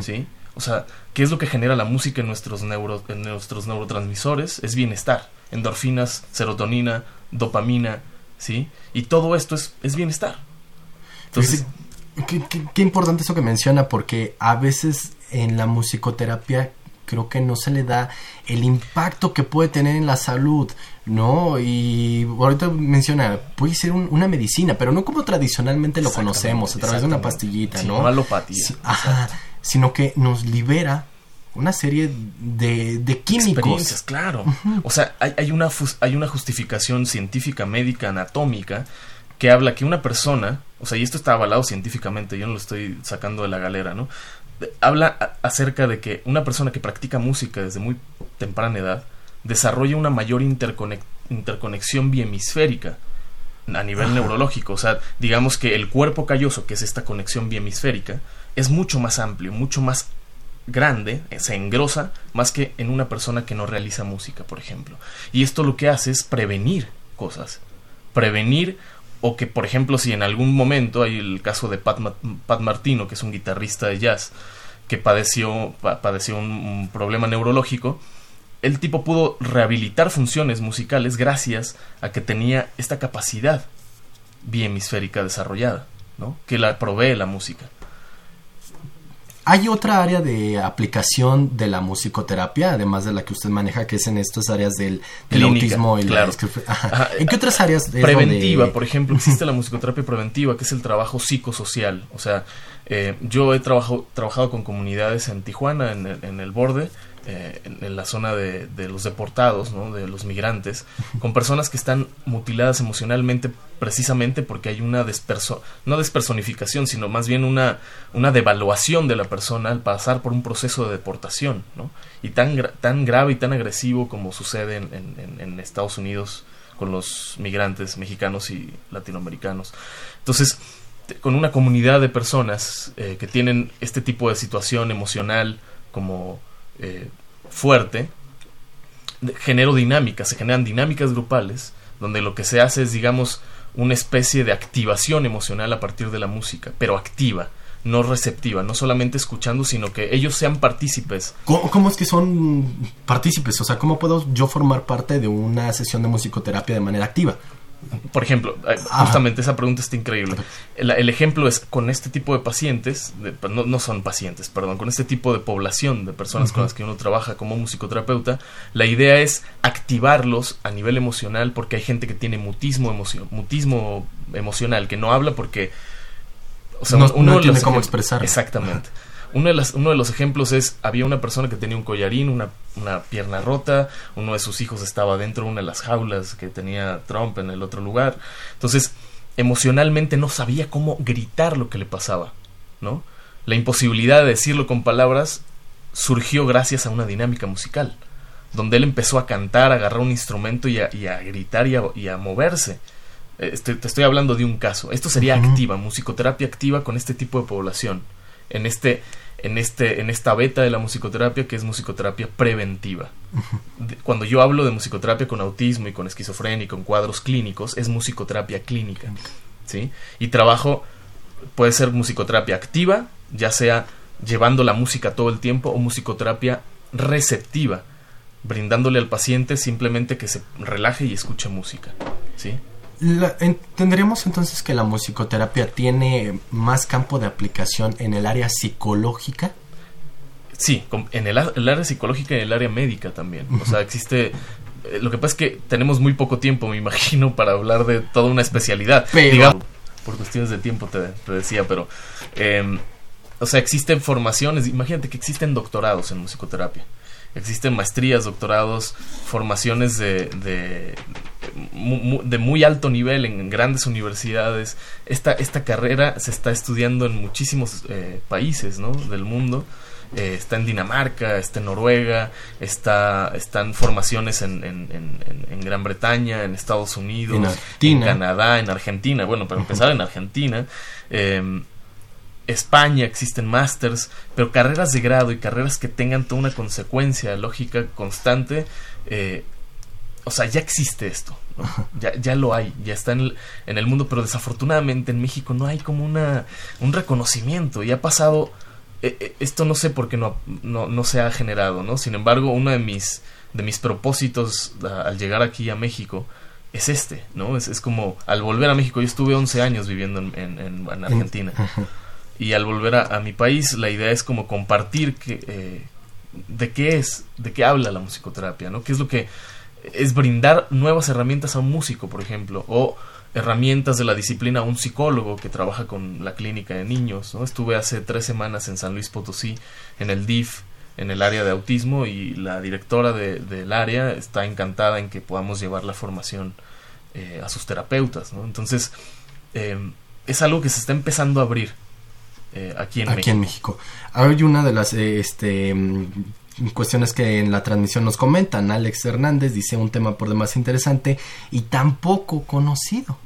¿sí? O sea, ¿qué es lo que genera la música en nuestros, neuro, en nuestros neurotransmisores? Es bienestar, endorfinas, serotonina, dopamina, ¿sí? Y todo esto es, es bienestar. Entonces, Qué, importante eso que menciona, porque a veces en la musicoterapia creo que no se le da el impacto que puede tener en la salud, ¿no? Y ahorita menciona, puede ser una medicina, pero no como tradicionalmente lo conocemos, a través de una pastillita, ¿no? sino que nos libera una serie de, de químicos. Experiencias, claro. O sea, hay, hay, una, hay una justificación científica, médica, anatómica que habla que una persona, o sea, y esto está avalado científicamente, yo no lo estoy sacando de la galera, ¿no? Habla acerca de que una persona que practica música desde muy temprana edad desarrolla una mayor interconexión biemisférica a nivel neurológico. O sea, digamos que el cuerpo calloso, que es esta conexión biemisférica, es mucho más amplio, mucho más grande, eh, se engrosa más que en una persona que no realiza música, por ejemplo. Y esto lo que hace es prevenir cosas. Prevenir o que, por ejemplo, si en algún momento hay el caso de Pat, Pat Martino, que es un guitarrista de jazz, que padeció, padeció un, problema neurológico, el tipo pudo rehabilitar funciones musicales gracias a que tenía esta capacidad biemisférica desarrollada, ¿no? que la provee la música. Hay otra área de aplicación de la musicoterapia, además de la que usted maneja, que es en estas áreas del, autismo y la ¿En qué otras áreas? preventiva, por ejemplo, existe la musicoterapia preventiva, que es el trabajo psicosocial. O sea, eh, yo he trabajado, trabajado con comunidades en Tijuana, en en el borde, eh, en, la zona de, los deportados, ¿no? de los migrantes, con personas que están mutiladas emocionalmente precisamente porque hay una desperso no despersonificación, sino más bien una, una devaluación de la persona al pasar por un proceso de deportación, ¿no? y tan, tan grave y tan agresivo como sucede en, en, Estados Unidos con los migrantes mexicanos y latinoamericanos. Entonces, con una comunidad de personas eh, que tienen este tipo de situación emocional como eh, fuerte, genero dinámicas, se generan dinámicas grupales, donde lo que se hace es, digamos, una especie de activación emocional a partir de la música, pero activa, no receptiva, no solamente escuchando, sino que ellos sean partícipes. ¿Cómo, es que son partícipes? O sea, ¿cómo puedo yo formar parte de una sesión de musicoterapia de manera activa? Por ejemplo, eh, justamente esa pregunta está increíble. El, ejemplo es con este tipo de pacientes, no, son pacientes, perdón, con este tipo de población de personas con las que uno trabaja como musicoterapeuta, la idea es activarlos a nivel emocional porque hay gente que tiene mutismo, mutismo emocional, que no habla porque... O sea, uno, no tiene cómo expresar. Exactamente. Uno de, las, uno de, los ejemplos es, había una persona que tenía un collarín, una, una, pierna rota, uno de sus hijos estaba dentro de una de las jaulas que tenía Trump en el otro lugar. Entonces, emocionalmente no sabía cómo gritar lo que le pasaba, ¿no? La imposibilidad de decirlo con palabras surgió gracias a una dinámica musical, donde él empezó a cantar, a agarrar un instrumento y a, gritar y a, moverse. Este, te estoy hablando de un caso. Esto sería activa, musicoterapia activa con este tipo de población. En este, en, este, en esta beta de la musicoterapia que es musicoterapia preventiva. Cuando yo hablo de musicoterapia con autismo y con esquizofrenia y con cuadros clínicos, es musicoterapia clínica. ¿sí? Y trabajo, puede ser musicoterapia activa, ya sea llevando la música todo el tiempo, o musicoterapia receptiva, brindándole al paciente simplemente que se relaje y escuche música. ¿sí? ¿Tendríamos entonces que la musicoterapia tiene más campo de aplicación en el área psicológica? Sí, en el, área psicológica y en el área médica también. O sea, existe... Eh, lo que pasa es que tenemos muy poco tiempo, me imagino, para hablar de toda una especialidad. Digamos, por cuestiones de tiempo te, decía, pero... Em, o sea, existen formaciones, imagínate que existen doctorados en musicoterapia existen maestrías, doctorados, formaciones de, de, de, muy alto nivel en grandes universidades. Esta, esta carrera se está estudiando en muchísimos eh, países ¿no? del mundo. Eh, está en Dinamarca, está en Noruega, está, están formaciones en, en, en, Gran Bretaña, en Estados Unidos, en, Canadá, en Argentina. Bueno, para empezar, en Argentina. Eh, España existen másters, pero carreras de grado y carreras que tengan toda una consecuencia lógica constante, eh, o sea, ya existe esto, ya, ya lo hay, ya está en el, mundo, pero desafortunadamente en México no hay como una, un reconocimiento. Y ha pasado, eh, eh, esto no sé por qué no, no, se ha generado, ¿no? Sin embargo, uno de mis, de mis propósitos al llegar aquí a México, es este, ¿no? Es, es, como al volver a México, yo estuve 11 años viviendo en, en Argentina y al volver a, mi país la idea es como compartir que, eh, de qué es, de qué habla la musicoterapia, ¿no? ¿Qué es lo que es brindar nuevas herramientas a un músico, por ejemplo, o herramientas de la disciplina a un psicólogo que trabaja con la clínica de niños, ¿no? Estuve hace tres semanas en San Luis Potosí, en el DIF, en el área de autismo y la directora del área está encantada en que podamos llevar la formación eh, a sus terapeutas, ¿no? Entonces, eh, es algo que se está empezando a abrir eh, aquí en aquí México. en México. Hay una de las, eh, este, mm, cuestiones que en la transmisión nos comentan. Alex Hernández dice un tema por demás interesante y tan poco conocido.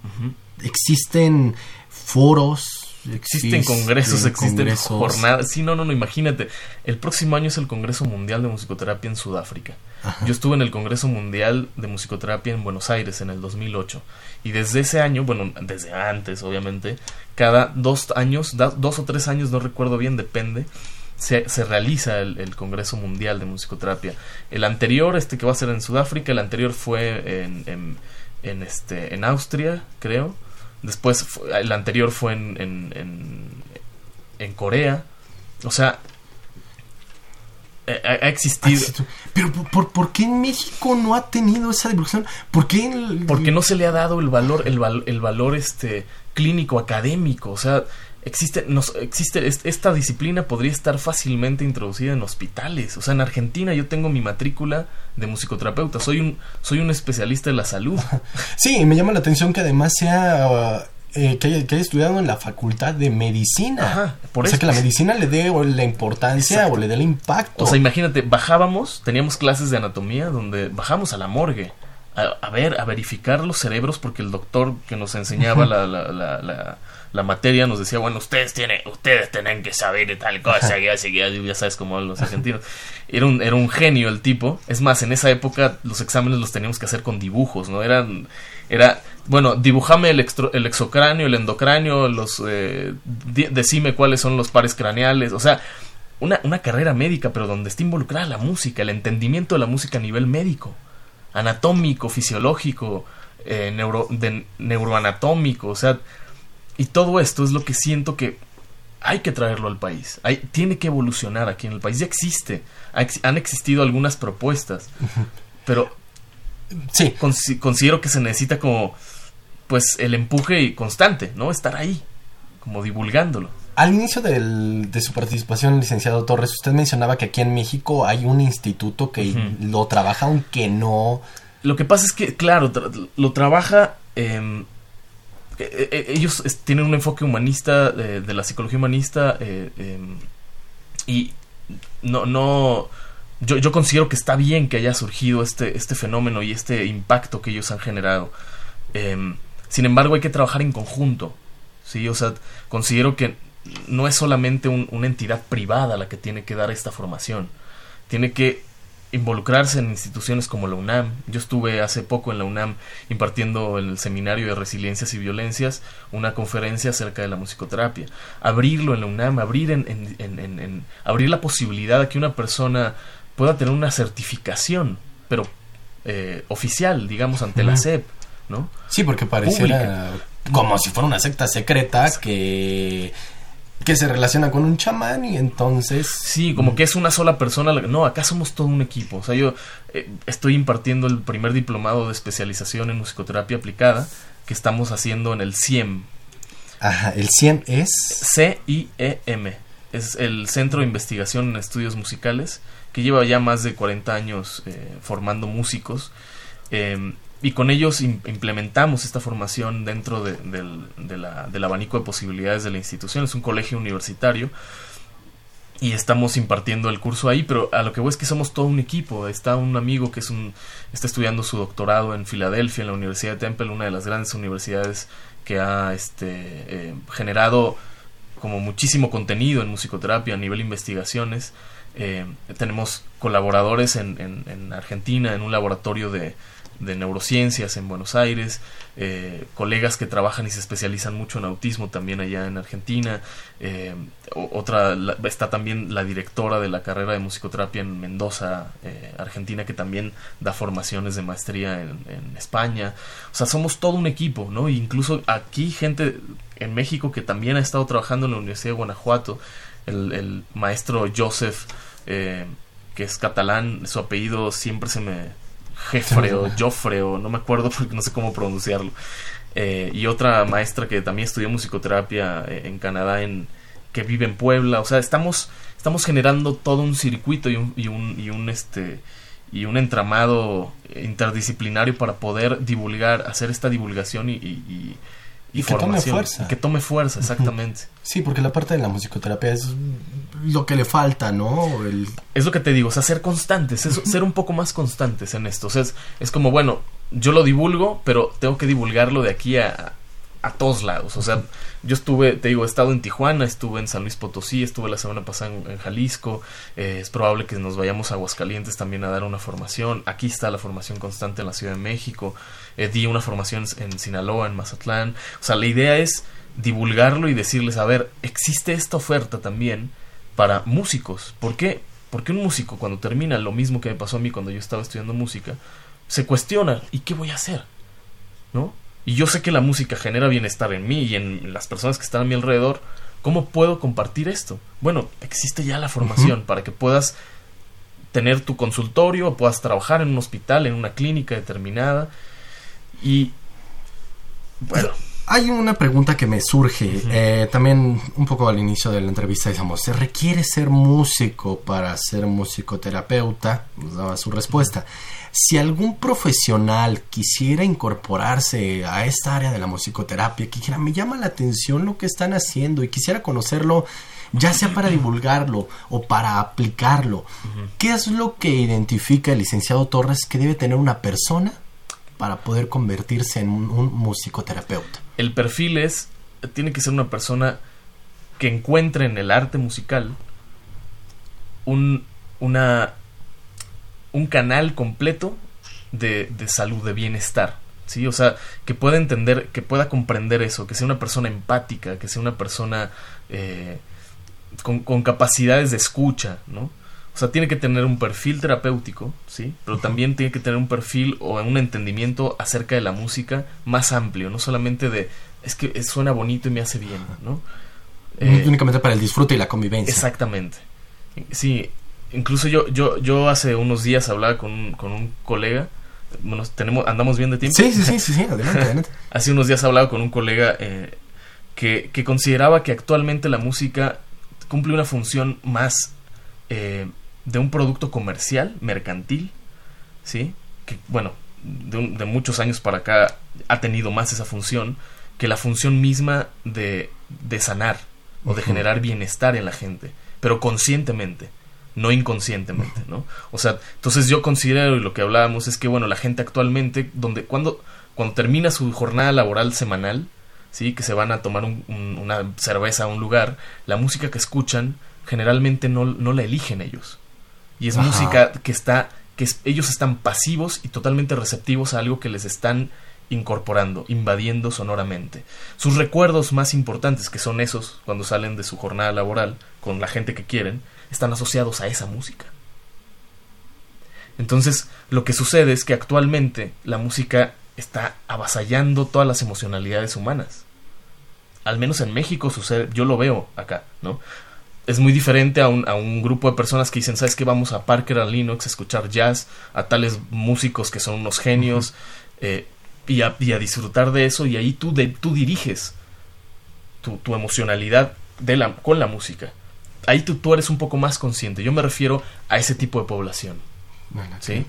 Existen foros, Existen congresos, existen jornadas. Sí, no, no, no, imagínate. El próximo año es el Congreso Mundial de Musicoterapia en Sudáfrica. Yo estuve en el Congreso Mundial de Musicoterapia en Buenos Aires en el 2008. Y desde ese año, bueno, desde antes, obviamente, cada dos años, dos o tres años, no recuerdo bien, depende, se, se realiza el, Congreso Mundial de Musicoterapia. El anterior, este que va a ser en Sudáfrica, el anterior fue en, en, en este, en Austria, creo. Después, el anterior fue en, en, en, Corea. O sea, ha, existido. Pero ¿por, ¿por, qué en México no ha tenido esa divulgación? ¿Por qué Porque no se le ha dado el valor, el, el valor este, clínico, académico. O sea, existe, nos, existe esta disciplina podría estar fácilmente introducida en hospitales. O sea, en Argentina yo tengo mi matrícula de musicoterapeuta. Soy un, soy un especialista de la salud. Sí, me llama la atención que además sea eh, que, haya, estudiado en la facultad de medicina. Ajá, por o sea, que la medicina le dé la importancia o le dé el impacto. O sea, imagínate, bajábamos, teníamos clases de anatomía donde bajamos a la morgue. A, ver, a verificar los cerebros porque el doctor que nos enseñaba la, la, la la materia nos decía, bueno, ustedes tienen, ustedes tienen que saber tal cosa, ya, ya, ya sabes cómo los argentinos. Era un, era un genio el tipo. Es más, en esa época los exámenes los teníamos que hacer con dibujos, ¿no? Eran, era, bueno, dibujame el, el exocráneo, el endocráneo, los, eh, decime cuáles son los pares craneales, o sea, una, una carrera médica, pero donde está involucrada la música, el entendimiento de la música a nivel médico, anatómico, fisiológico, eh, neuro, de, neuroanatómico, o sea, y todo esto es lo que siento que hay que traerlo al país. Hay, tiene que evolucionar aquí en el país. Ya existe. han existido algunas propuestas. Pero sí. considero que se necesita como pues el empuje constante, ¿no? Estar ahí, como divulgándolo. Al inicio de su participación, licenciado Torres, usted mencionaba que aquí en México hay un instituto que lo trabaja aunque no... Lo que pasa es que, claro, lo trabaja eh, ellos tienen un enfoque humanista eh, de la psicología humanista em, y no no yo, yo considero que está bien que haya surgido este este fenómeno y este impacto que ellos han generado. Em, sin embargo hay que trabajar en conjunto sí o sea considero que no es solamente una entidad privada la que tiene que dar esta formación. Tiene que involucrarse en instituciones como la UNAM. Yo estuve hace poco en la UNAM impartiendo en el seminario de resiliencias y violencias una conferencia acerca de la musicoterapia. Abrirlo en la UNAM, abrir, en, en, abrir la posibilidad de que una persona pueda tener una certificación, pero eh, oficial, digamos, ante la SEP, ¿no? Sí, porque pareciera como si fuera una secta secreta que que se relaciona con un chamán y entonces... Sí, como que es una sola persona. No, acá somos todo un equipo. O sea, yo eh, estoy impartiendo el primer diplomado de especialización en musicoterapia aplicada que estamos haciendo en el CIEM. Ajá, el CIEM es... C-I-E-M. Es el Centro de Investigación en Estudios Musicales que lleva ya más de 40 años eh, formando músicos. Eh, y con ellos implementamos esta formación dentro del, del abanico de posibilidades de la institución. Es un colegio universitario y estamos impartiendo el curso ahí, pero a lo que voy es que somos todo un equipo. Está un amigo que es un, está estudiando su doctorado en Filadelfia, en la Universidad de Temple, una de las grandes universidades que ha este, eh, generado como muchísimo contenido en musicoterapia a nivel investigaciones. Eh, tenemos colaboradores en Argentina en un laboratorio de, de neurociencias en Buenos Aires, eh, colegas que trabajan y se especializan mucho en autismo también allá en Argentina, eh, otra está también la directora de la carrera de musicoterapia en Mendoza, eh, Argentina, que también da formaciones de maestría en, España, o sea, somos todo un equipo, ¿no? Incluso aquí gente en México que también ha estado trabajando en la Universidad de Guanajuato, el, el maestro Joseph, que es catalán, su apellido siempre se me Jeffrey o Joffre o no me acuerdo porque no sé cómo pronunciarlo. Eh, y otra maestra que también estudió musicoterapia eh, en Canadá, en, que vive en Puebla. O sea, estamos, estamos generando todo un circuito y un, y un, y un este y un entramado interdisciplinario para poder divulgar, hacer esta divulgación y, y, y, que tome fuerza. Que tome fuerza, exactamente. Sí, porque la parte de la musicoterapia es lo que le falta, ¿no? El... Es lo que te digo, o sea, ser constantes, es, ser un poco más constantes en esto. O sea, es, es, como, bueno, yo lo divulgo, pero tengo que divulgarlo de aquí a, a todos lados. O sea, yo estuve, te digo, he estado en Tijuana, estuve en San Luis Potosí, estuve la semana pasada en, Jalisco. Eh, es probable que nos vayamos a Aguascalientes también a dar una formación. Aquí está la formación constante en la Ciudad de México. Eh, di una formación en Sinaloa, en Mazatlán. O sea, la idea es divulgarlo y decirles, a ver, existe esta oferta también para músicos. ¿Por qué? Porque un músico cuando termina lo mismo que me pasó a mí cuando yo estaba estudiando música, se cuestiona, ¿y qué voy a hacer? ¿No? Y yo sé que la música genera bienestar en mí y en las personas que están a mi alrededor. ¿Cómo puedo compartir esto? Bueno, existe ya la formación para que puedas tener tu consultorio, puedas trabajar en un hospital, en una clínica determinada. Y bueno, hay una pregunta que me surge, eh, también un poco al inicio de la entrevista decíamos, ¿se requiere ser músico para ser musicoterapeuta? Nos daba su respuesta. Si algún profesional quisiera incorporarse a esta área de la musicoterapia, que me llama la atención lo que están haciendo y quisiera conocerlo, ya sea para divulgarlo o para aplicarlo, ¿qué es lo que identifica el licenciado Torres que debe tener una persona para poder convertirse en un, musicoterapeuta? El perfil es, tiene que ser una persona que encuentre en el arte musical un, una, un canal completo de, de salud, de bienestar. ¿sí? O sea, que pueda entender, que pueda comprender eso, que sea una persona empática, que sea una persona eh, con, con, capacidades de escucha, ¿no? O sea, tiene que tener un perfil terapéutico, ¿sí? Pero también tiene que tener un perfil o un entendimiento acerca de la música más amplio, no solamente de, es que suena bonito y me hace bien, ¿no? Eh, únicamente para el disfrute y la convivencia. Exactamente. Sí, incluso yo, yo, yo hace unos días hablaba con un, con un colega, bueno, tenemos, andamos bien de tiempo. Sí, sí, sí, sí, adelante, adelante. hace unos días hablaba con un colega eh, que, que consideraba que actualmente la música cumple una función más eh, de un producto comercial, mercantil, ¿sí? Que, bueno, de, muchos años para acá ha tenido más esa función que la función misma de, de sanar o de generar bienestar en la gente, pero conscientemente, no inconscientemente, ¿no? O sea, entonces yo considero, y lo que hablábamos es que, bueno, la gente actualmente, donde, cuando, cuando termina su jornada laboral semanal, ¿sí? Que se van a tomar una cerveza a un lugar, la música que escuchan generalmente no, no la eligen ellos y es música que está, que ellos están pasivos y totalmente receptivos a algo que les están incorporando, invadiendo sonoramente. Sus recuerdos más importantes, que son esos cuando salen de su jornada laboral con la gente que quieren, están asociados a esa música. Entonces, lo que sucede es que actualmente la música está avasallando todas las emocionalidades humanas. Al menos en México sucede, yo lo veo acá, ¿no? Es muy diferente a un, a un, grupo de personas que dicen, ¿sabes qué? Vamos a Parker, a Linux, a escuchar jazz, a tales músicos que son unos genios, eh, y, a, disfrutar de eso, y ahí tú, de, tú diriges tu, tu emocionalidad de la, con la música. Ahí tú, tú eres un poco más consciente. Yo me refiero a ese tipo de población. ¿sí?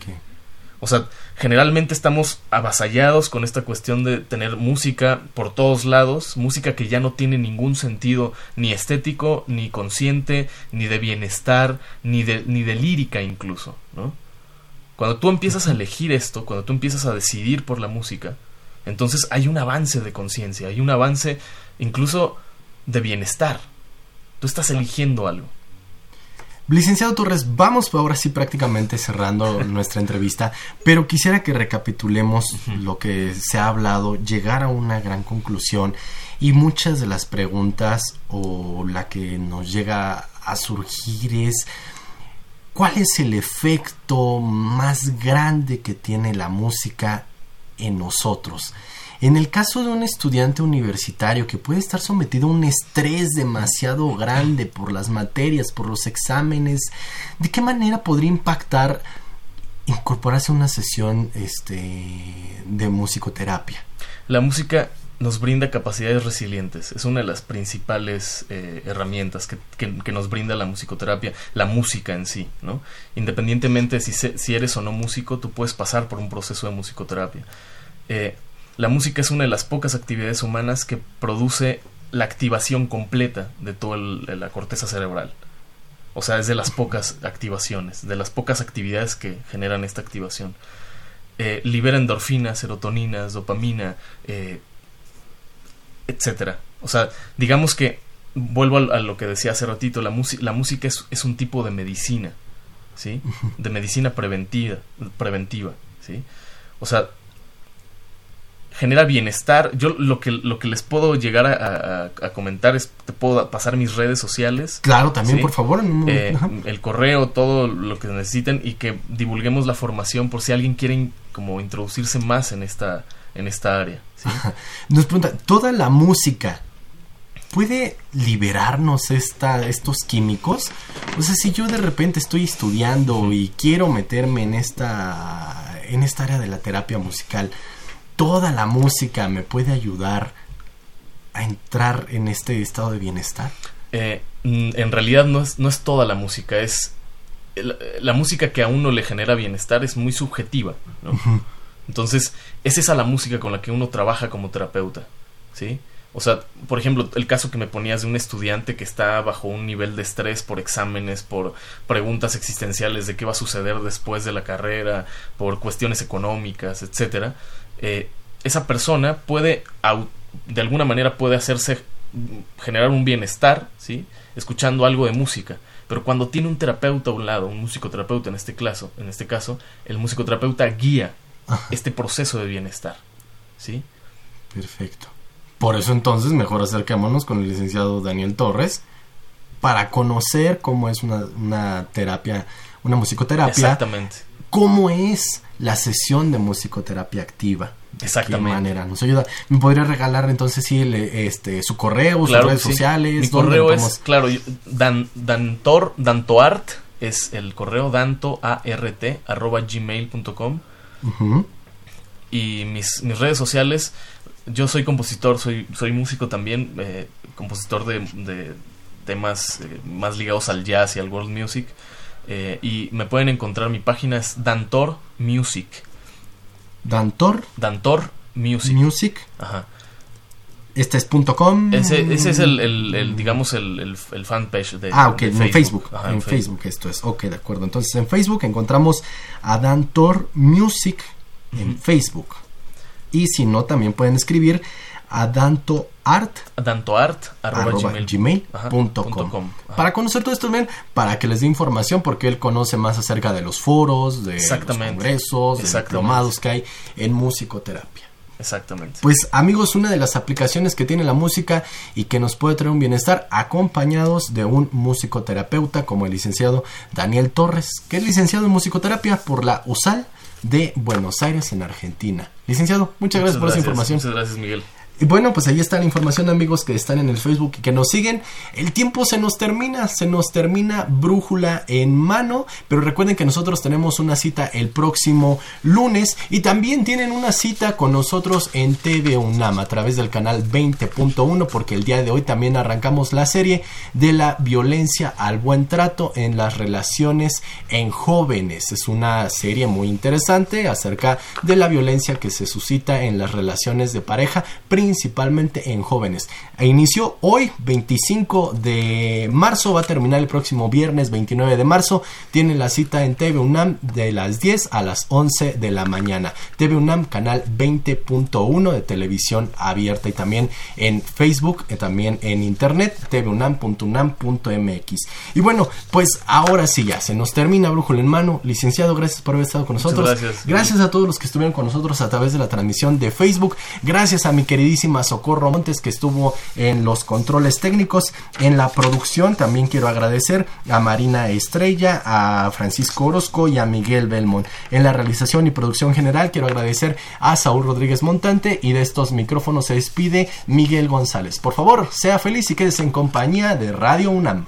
O sea, generalmente estamos avasallados con esta cuestión de tener música por todos lados, música que ya no tiene ningún sentido ni estético, ni consciente, ni de bienestar, ni de, ni de lírica incluso, ¿no? Cuando tú empiezas a elegir esto, cuando tú empiezas a decidir por la música, entonces hay un avance de conciencia, hay un avance incluso de bienestar. Tú estás eligiendo algo. Licenciado Torres, vamos ahora sí prácticamente cerrando nuestra entrevista, pero quisiera que recapitulemos lo que se ha hablado, llegar a una gran conclusión y muchas de las preguntas o la que nos llega a surgir es ¿cuál es el efecto más grande que tiene la música en nosotros? En el caso de un estudiante universitario que puede estar sometido a un estrés demasiado grande por las materias, por los exámenes, ¿de qué manera podría impactar incorporarse a una sesión este, de musicoterapia? La música nos brinda capacidades resilientes. Es una de las principales eh, herramientas que, nos brinda la musicoterapia, la música en sí, ¿no? Independientemente si, si eres o no músico, tú puedes pasar por un proceso de musicoterapia. Eh, la música es una de las pocas actividades humanas que produce la activación completa de toda la corteza cerebral. O sea, es de las pocas activaciones, de las pocas actividades que generan esta activación. Eh, libera endorfinas, serotoninas, dopamina, eh, etcétera. O sea, digamos que vuelvo a, a lo que decía hace ratito, la, la música es, es, un tipo de medicina, ¿sí? De medicina preventiva, preventiva, ¿sí? O sea, genera bienestar. Yo lo que, lo que les puedo llegar a, a, a comentar es, te puedo pasar mis redes sociales. Claro, también, ¿sí? por favor. Eh, el correo, todo lo que necesiten y que divulguemos la formación por si alguien quiere como introducirse más en esta, en esta área. ¿sí? Nos pregunta, ¿toda la música puede liberarnos esta, estos químicos? O sea, si yo de repente estoy estudiando y quiero meterme en esta, en esta área de la terapia musical, toda la música me puede ayudar a entrar en este estado de bienestar? Eh, en realidad no es, no es toda la música, es la, la, música que a uno le genera bienestar es muy subjetiva. ¿no? Entonces, es esa la música con la que uno trabaja como terapeuta. ¿sí? O sea, por ejemplo, el caso que me ponías de un estudiante que está bajo un nivel de estrés por exámenes, por preguntas existenciales de qué va a suceder después de la carrera, por cuestiones económicas, etcétera. Eh, esa persona puede, de alguna manera, puede hacerse generar un bienestar, ¿sí? Escuchando algo de música. Pero cuando tiene un terapeuta a un lado, un musicoterapeuta en este caso, en este caso, el musicoterapeuta guía Ajá. este proceso de bienestar, ¿sí? Perfecto. Por eso entonces mejor acerquémonos con el licenciado Daniel Torres para conocer cómo es una, una terapia, una musicoterapia. Exactamente. Cómo es la sesión de musicoterapia activa. Exactamente. ¿De qué manera nos ayuda? ¿Me podría regalar entonces sí, este, su correo, claro sus redes sí. sociales? Mi correo es, claro, dan, dantor, dantoart es el correo dantoart arroba gmail.com uh -huh. y mis, mis redes sociales yo soy compositor, soy, soy músico también, eh, compositor de, de temas eh, más ligados al jazz y al world music. Eh, y me pueden encontrar, mi página es Dantor Music. ¿Dantor? Dantor Music. Music. Ajá. Este es .com. Ese, ese es el, el, el digamos, el, el, fanpage de Ah, ok, de en Facebook. Ajá, en, en Facebook. Facebook. esto es. Ok, de acuerdo. Entonces en Facebook encontramos a Dantor Music en uh -huh. Facebook. Y si no, también pueden escribir a dantoart, dantoart arroba gmail.com gmail para conocer todo esto bien, para que les dé información porque él conoce más acerca de los foros, de los congresos, de diplomados que hay en musicoterapia. Exactamente. Pues amigos, una de las aplicaciones que tiene la música y que nos puede traer un bienestar acompañados de un musicoterapeuta como el licenciado Daniel Torres, que es licenciado en musicoterapia por la USAL de Buenos Aires en Argentina. Licenciado, muchas, muchas gracias por gracias, esa información. Muchas gracias, Miguel. Y bueno, pues ahí está la información, amigos que están en el Facebook y que nos siguen. El tiempo se nos termina, se nos termina brújula en mano, pero recuerden que nosotros tenemos una cita el próximo lunes y también tienen una cita con nosotros en TV UNAM a través del canal 20.1 porque el día de hoy también arrancamos la serie de la violencia al buen trato en las relaciones en jóvenes. Es una serie muy interesante acerca de la violencia que se suscita en las relaciones de pareja, principalmente en jóvenes. E inició hoy, 25 de marzo, va a terminar el próximo viernes 29 de marzo. Tiene la cita en TV UNAM de las 10 a las 11 de la mañana. TV UNAM, canal 20.1 de televisión abierta y también en Facebook, y también en internet, tvunam.unam.mx. Y bueno, pues ahora sí ya, se nos termina Brújula en Mano. Licenciado, gracias por haber estado con nosotros. Muchas gracias. Gracias a todos los que estuvieron con nosotros a través de la transmisión de Facebook. Gracias a mi Socorro Montes que estuvo en los controles técnicos, en la producción. También quiero agradecer a Marina Estrella, a Francisco Orozco y a Miguel Belmont. En la realización y producción general quiero agradecer a Saúl Rodríguez Montante y de estos micrófonos se despide Miguel González. Por favor, sea feliz y quédese en compañía de Radio UNAM.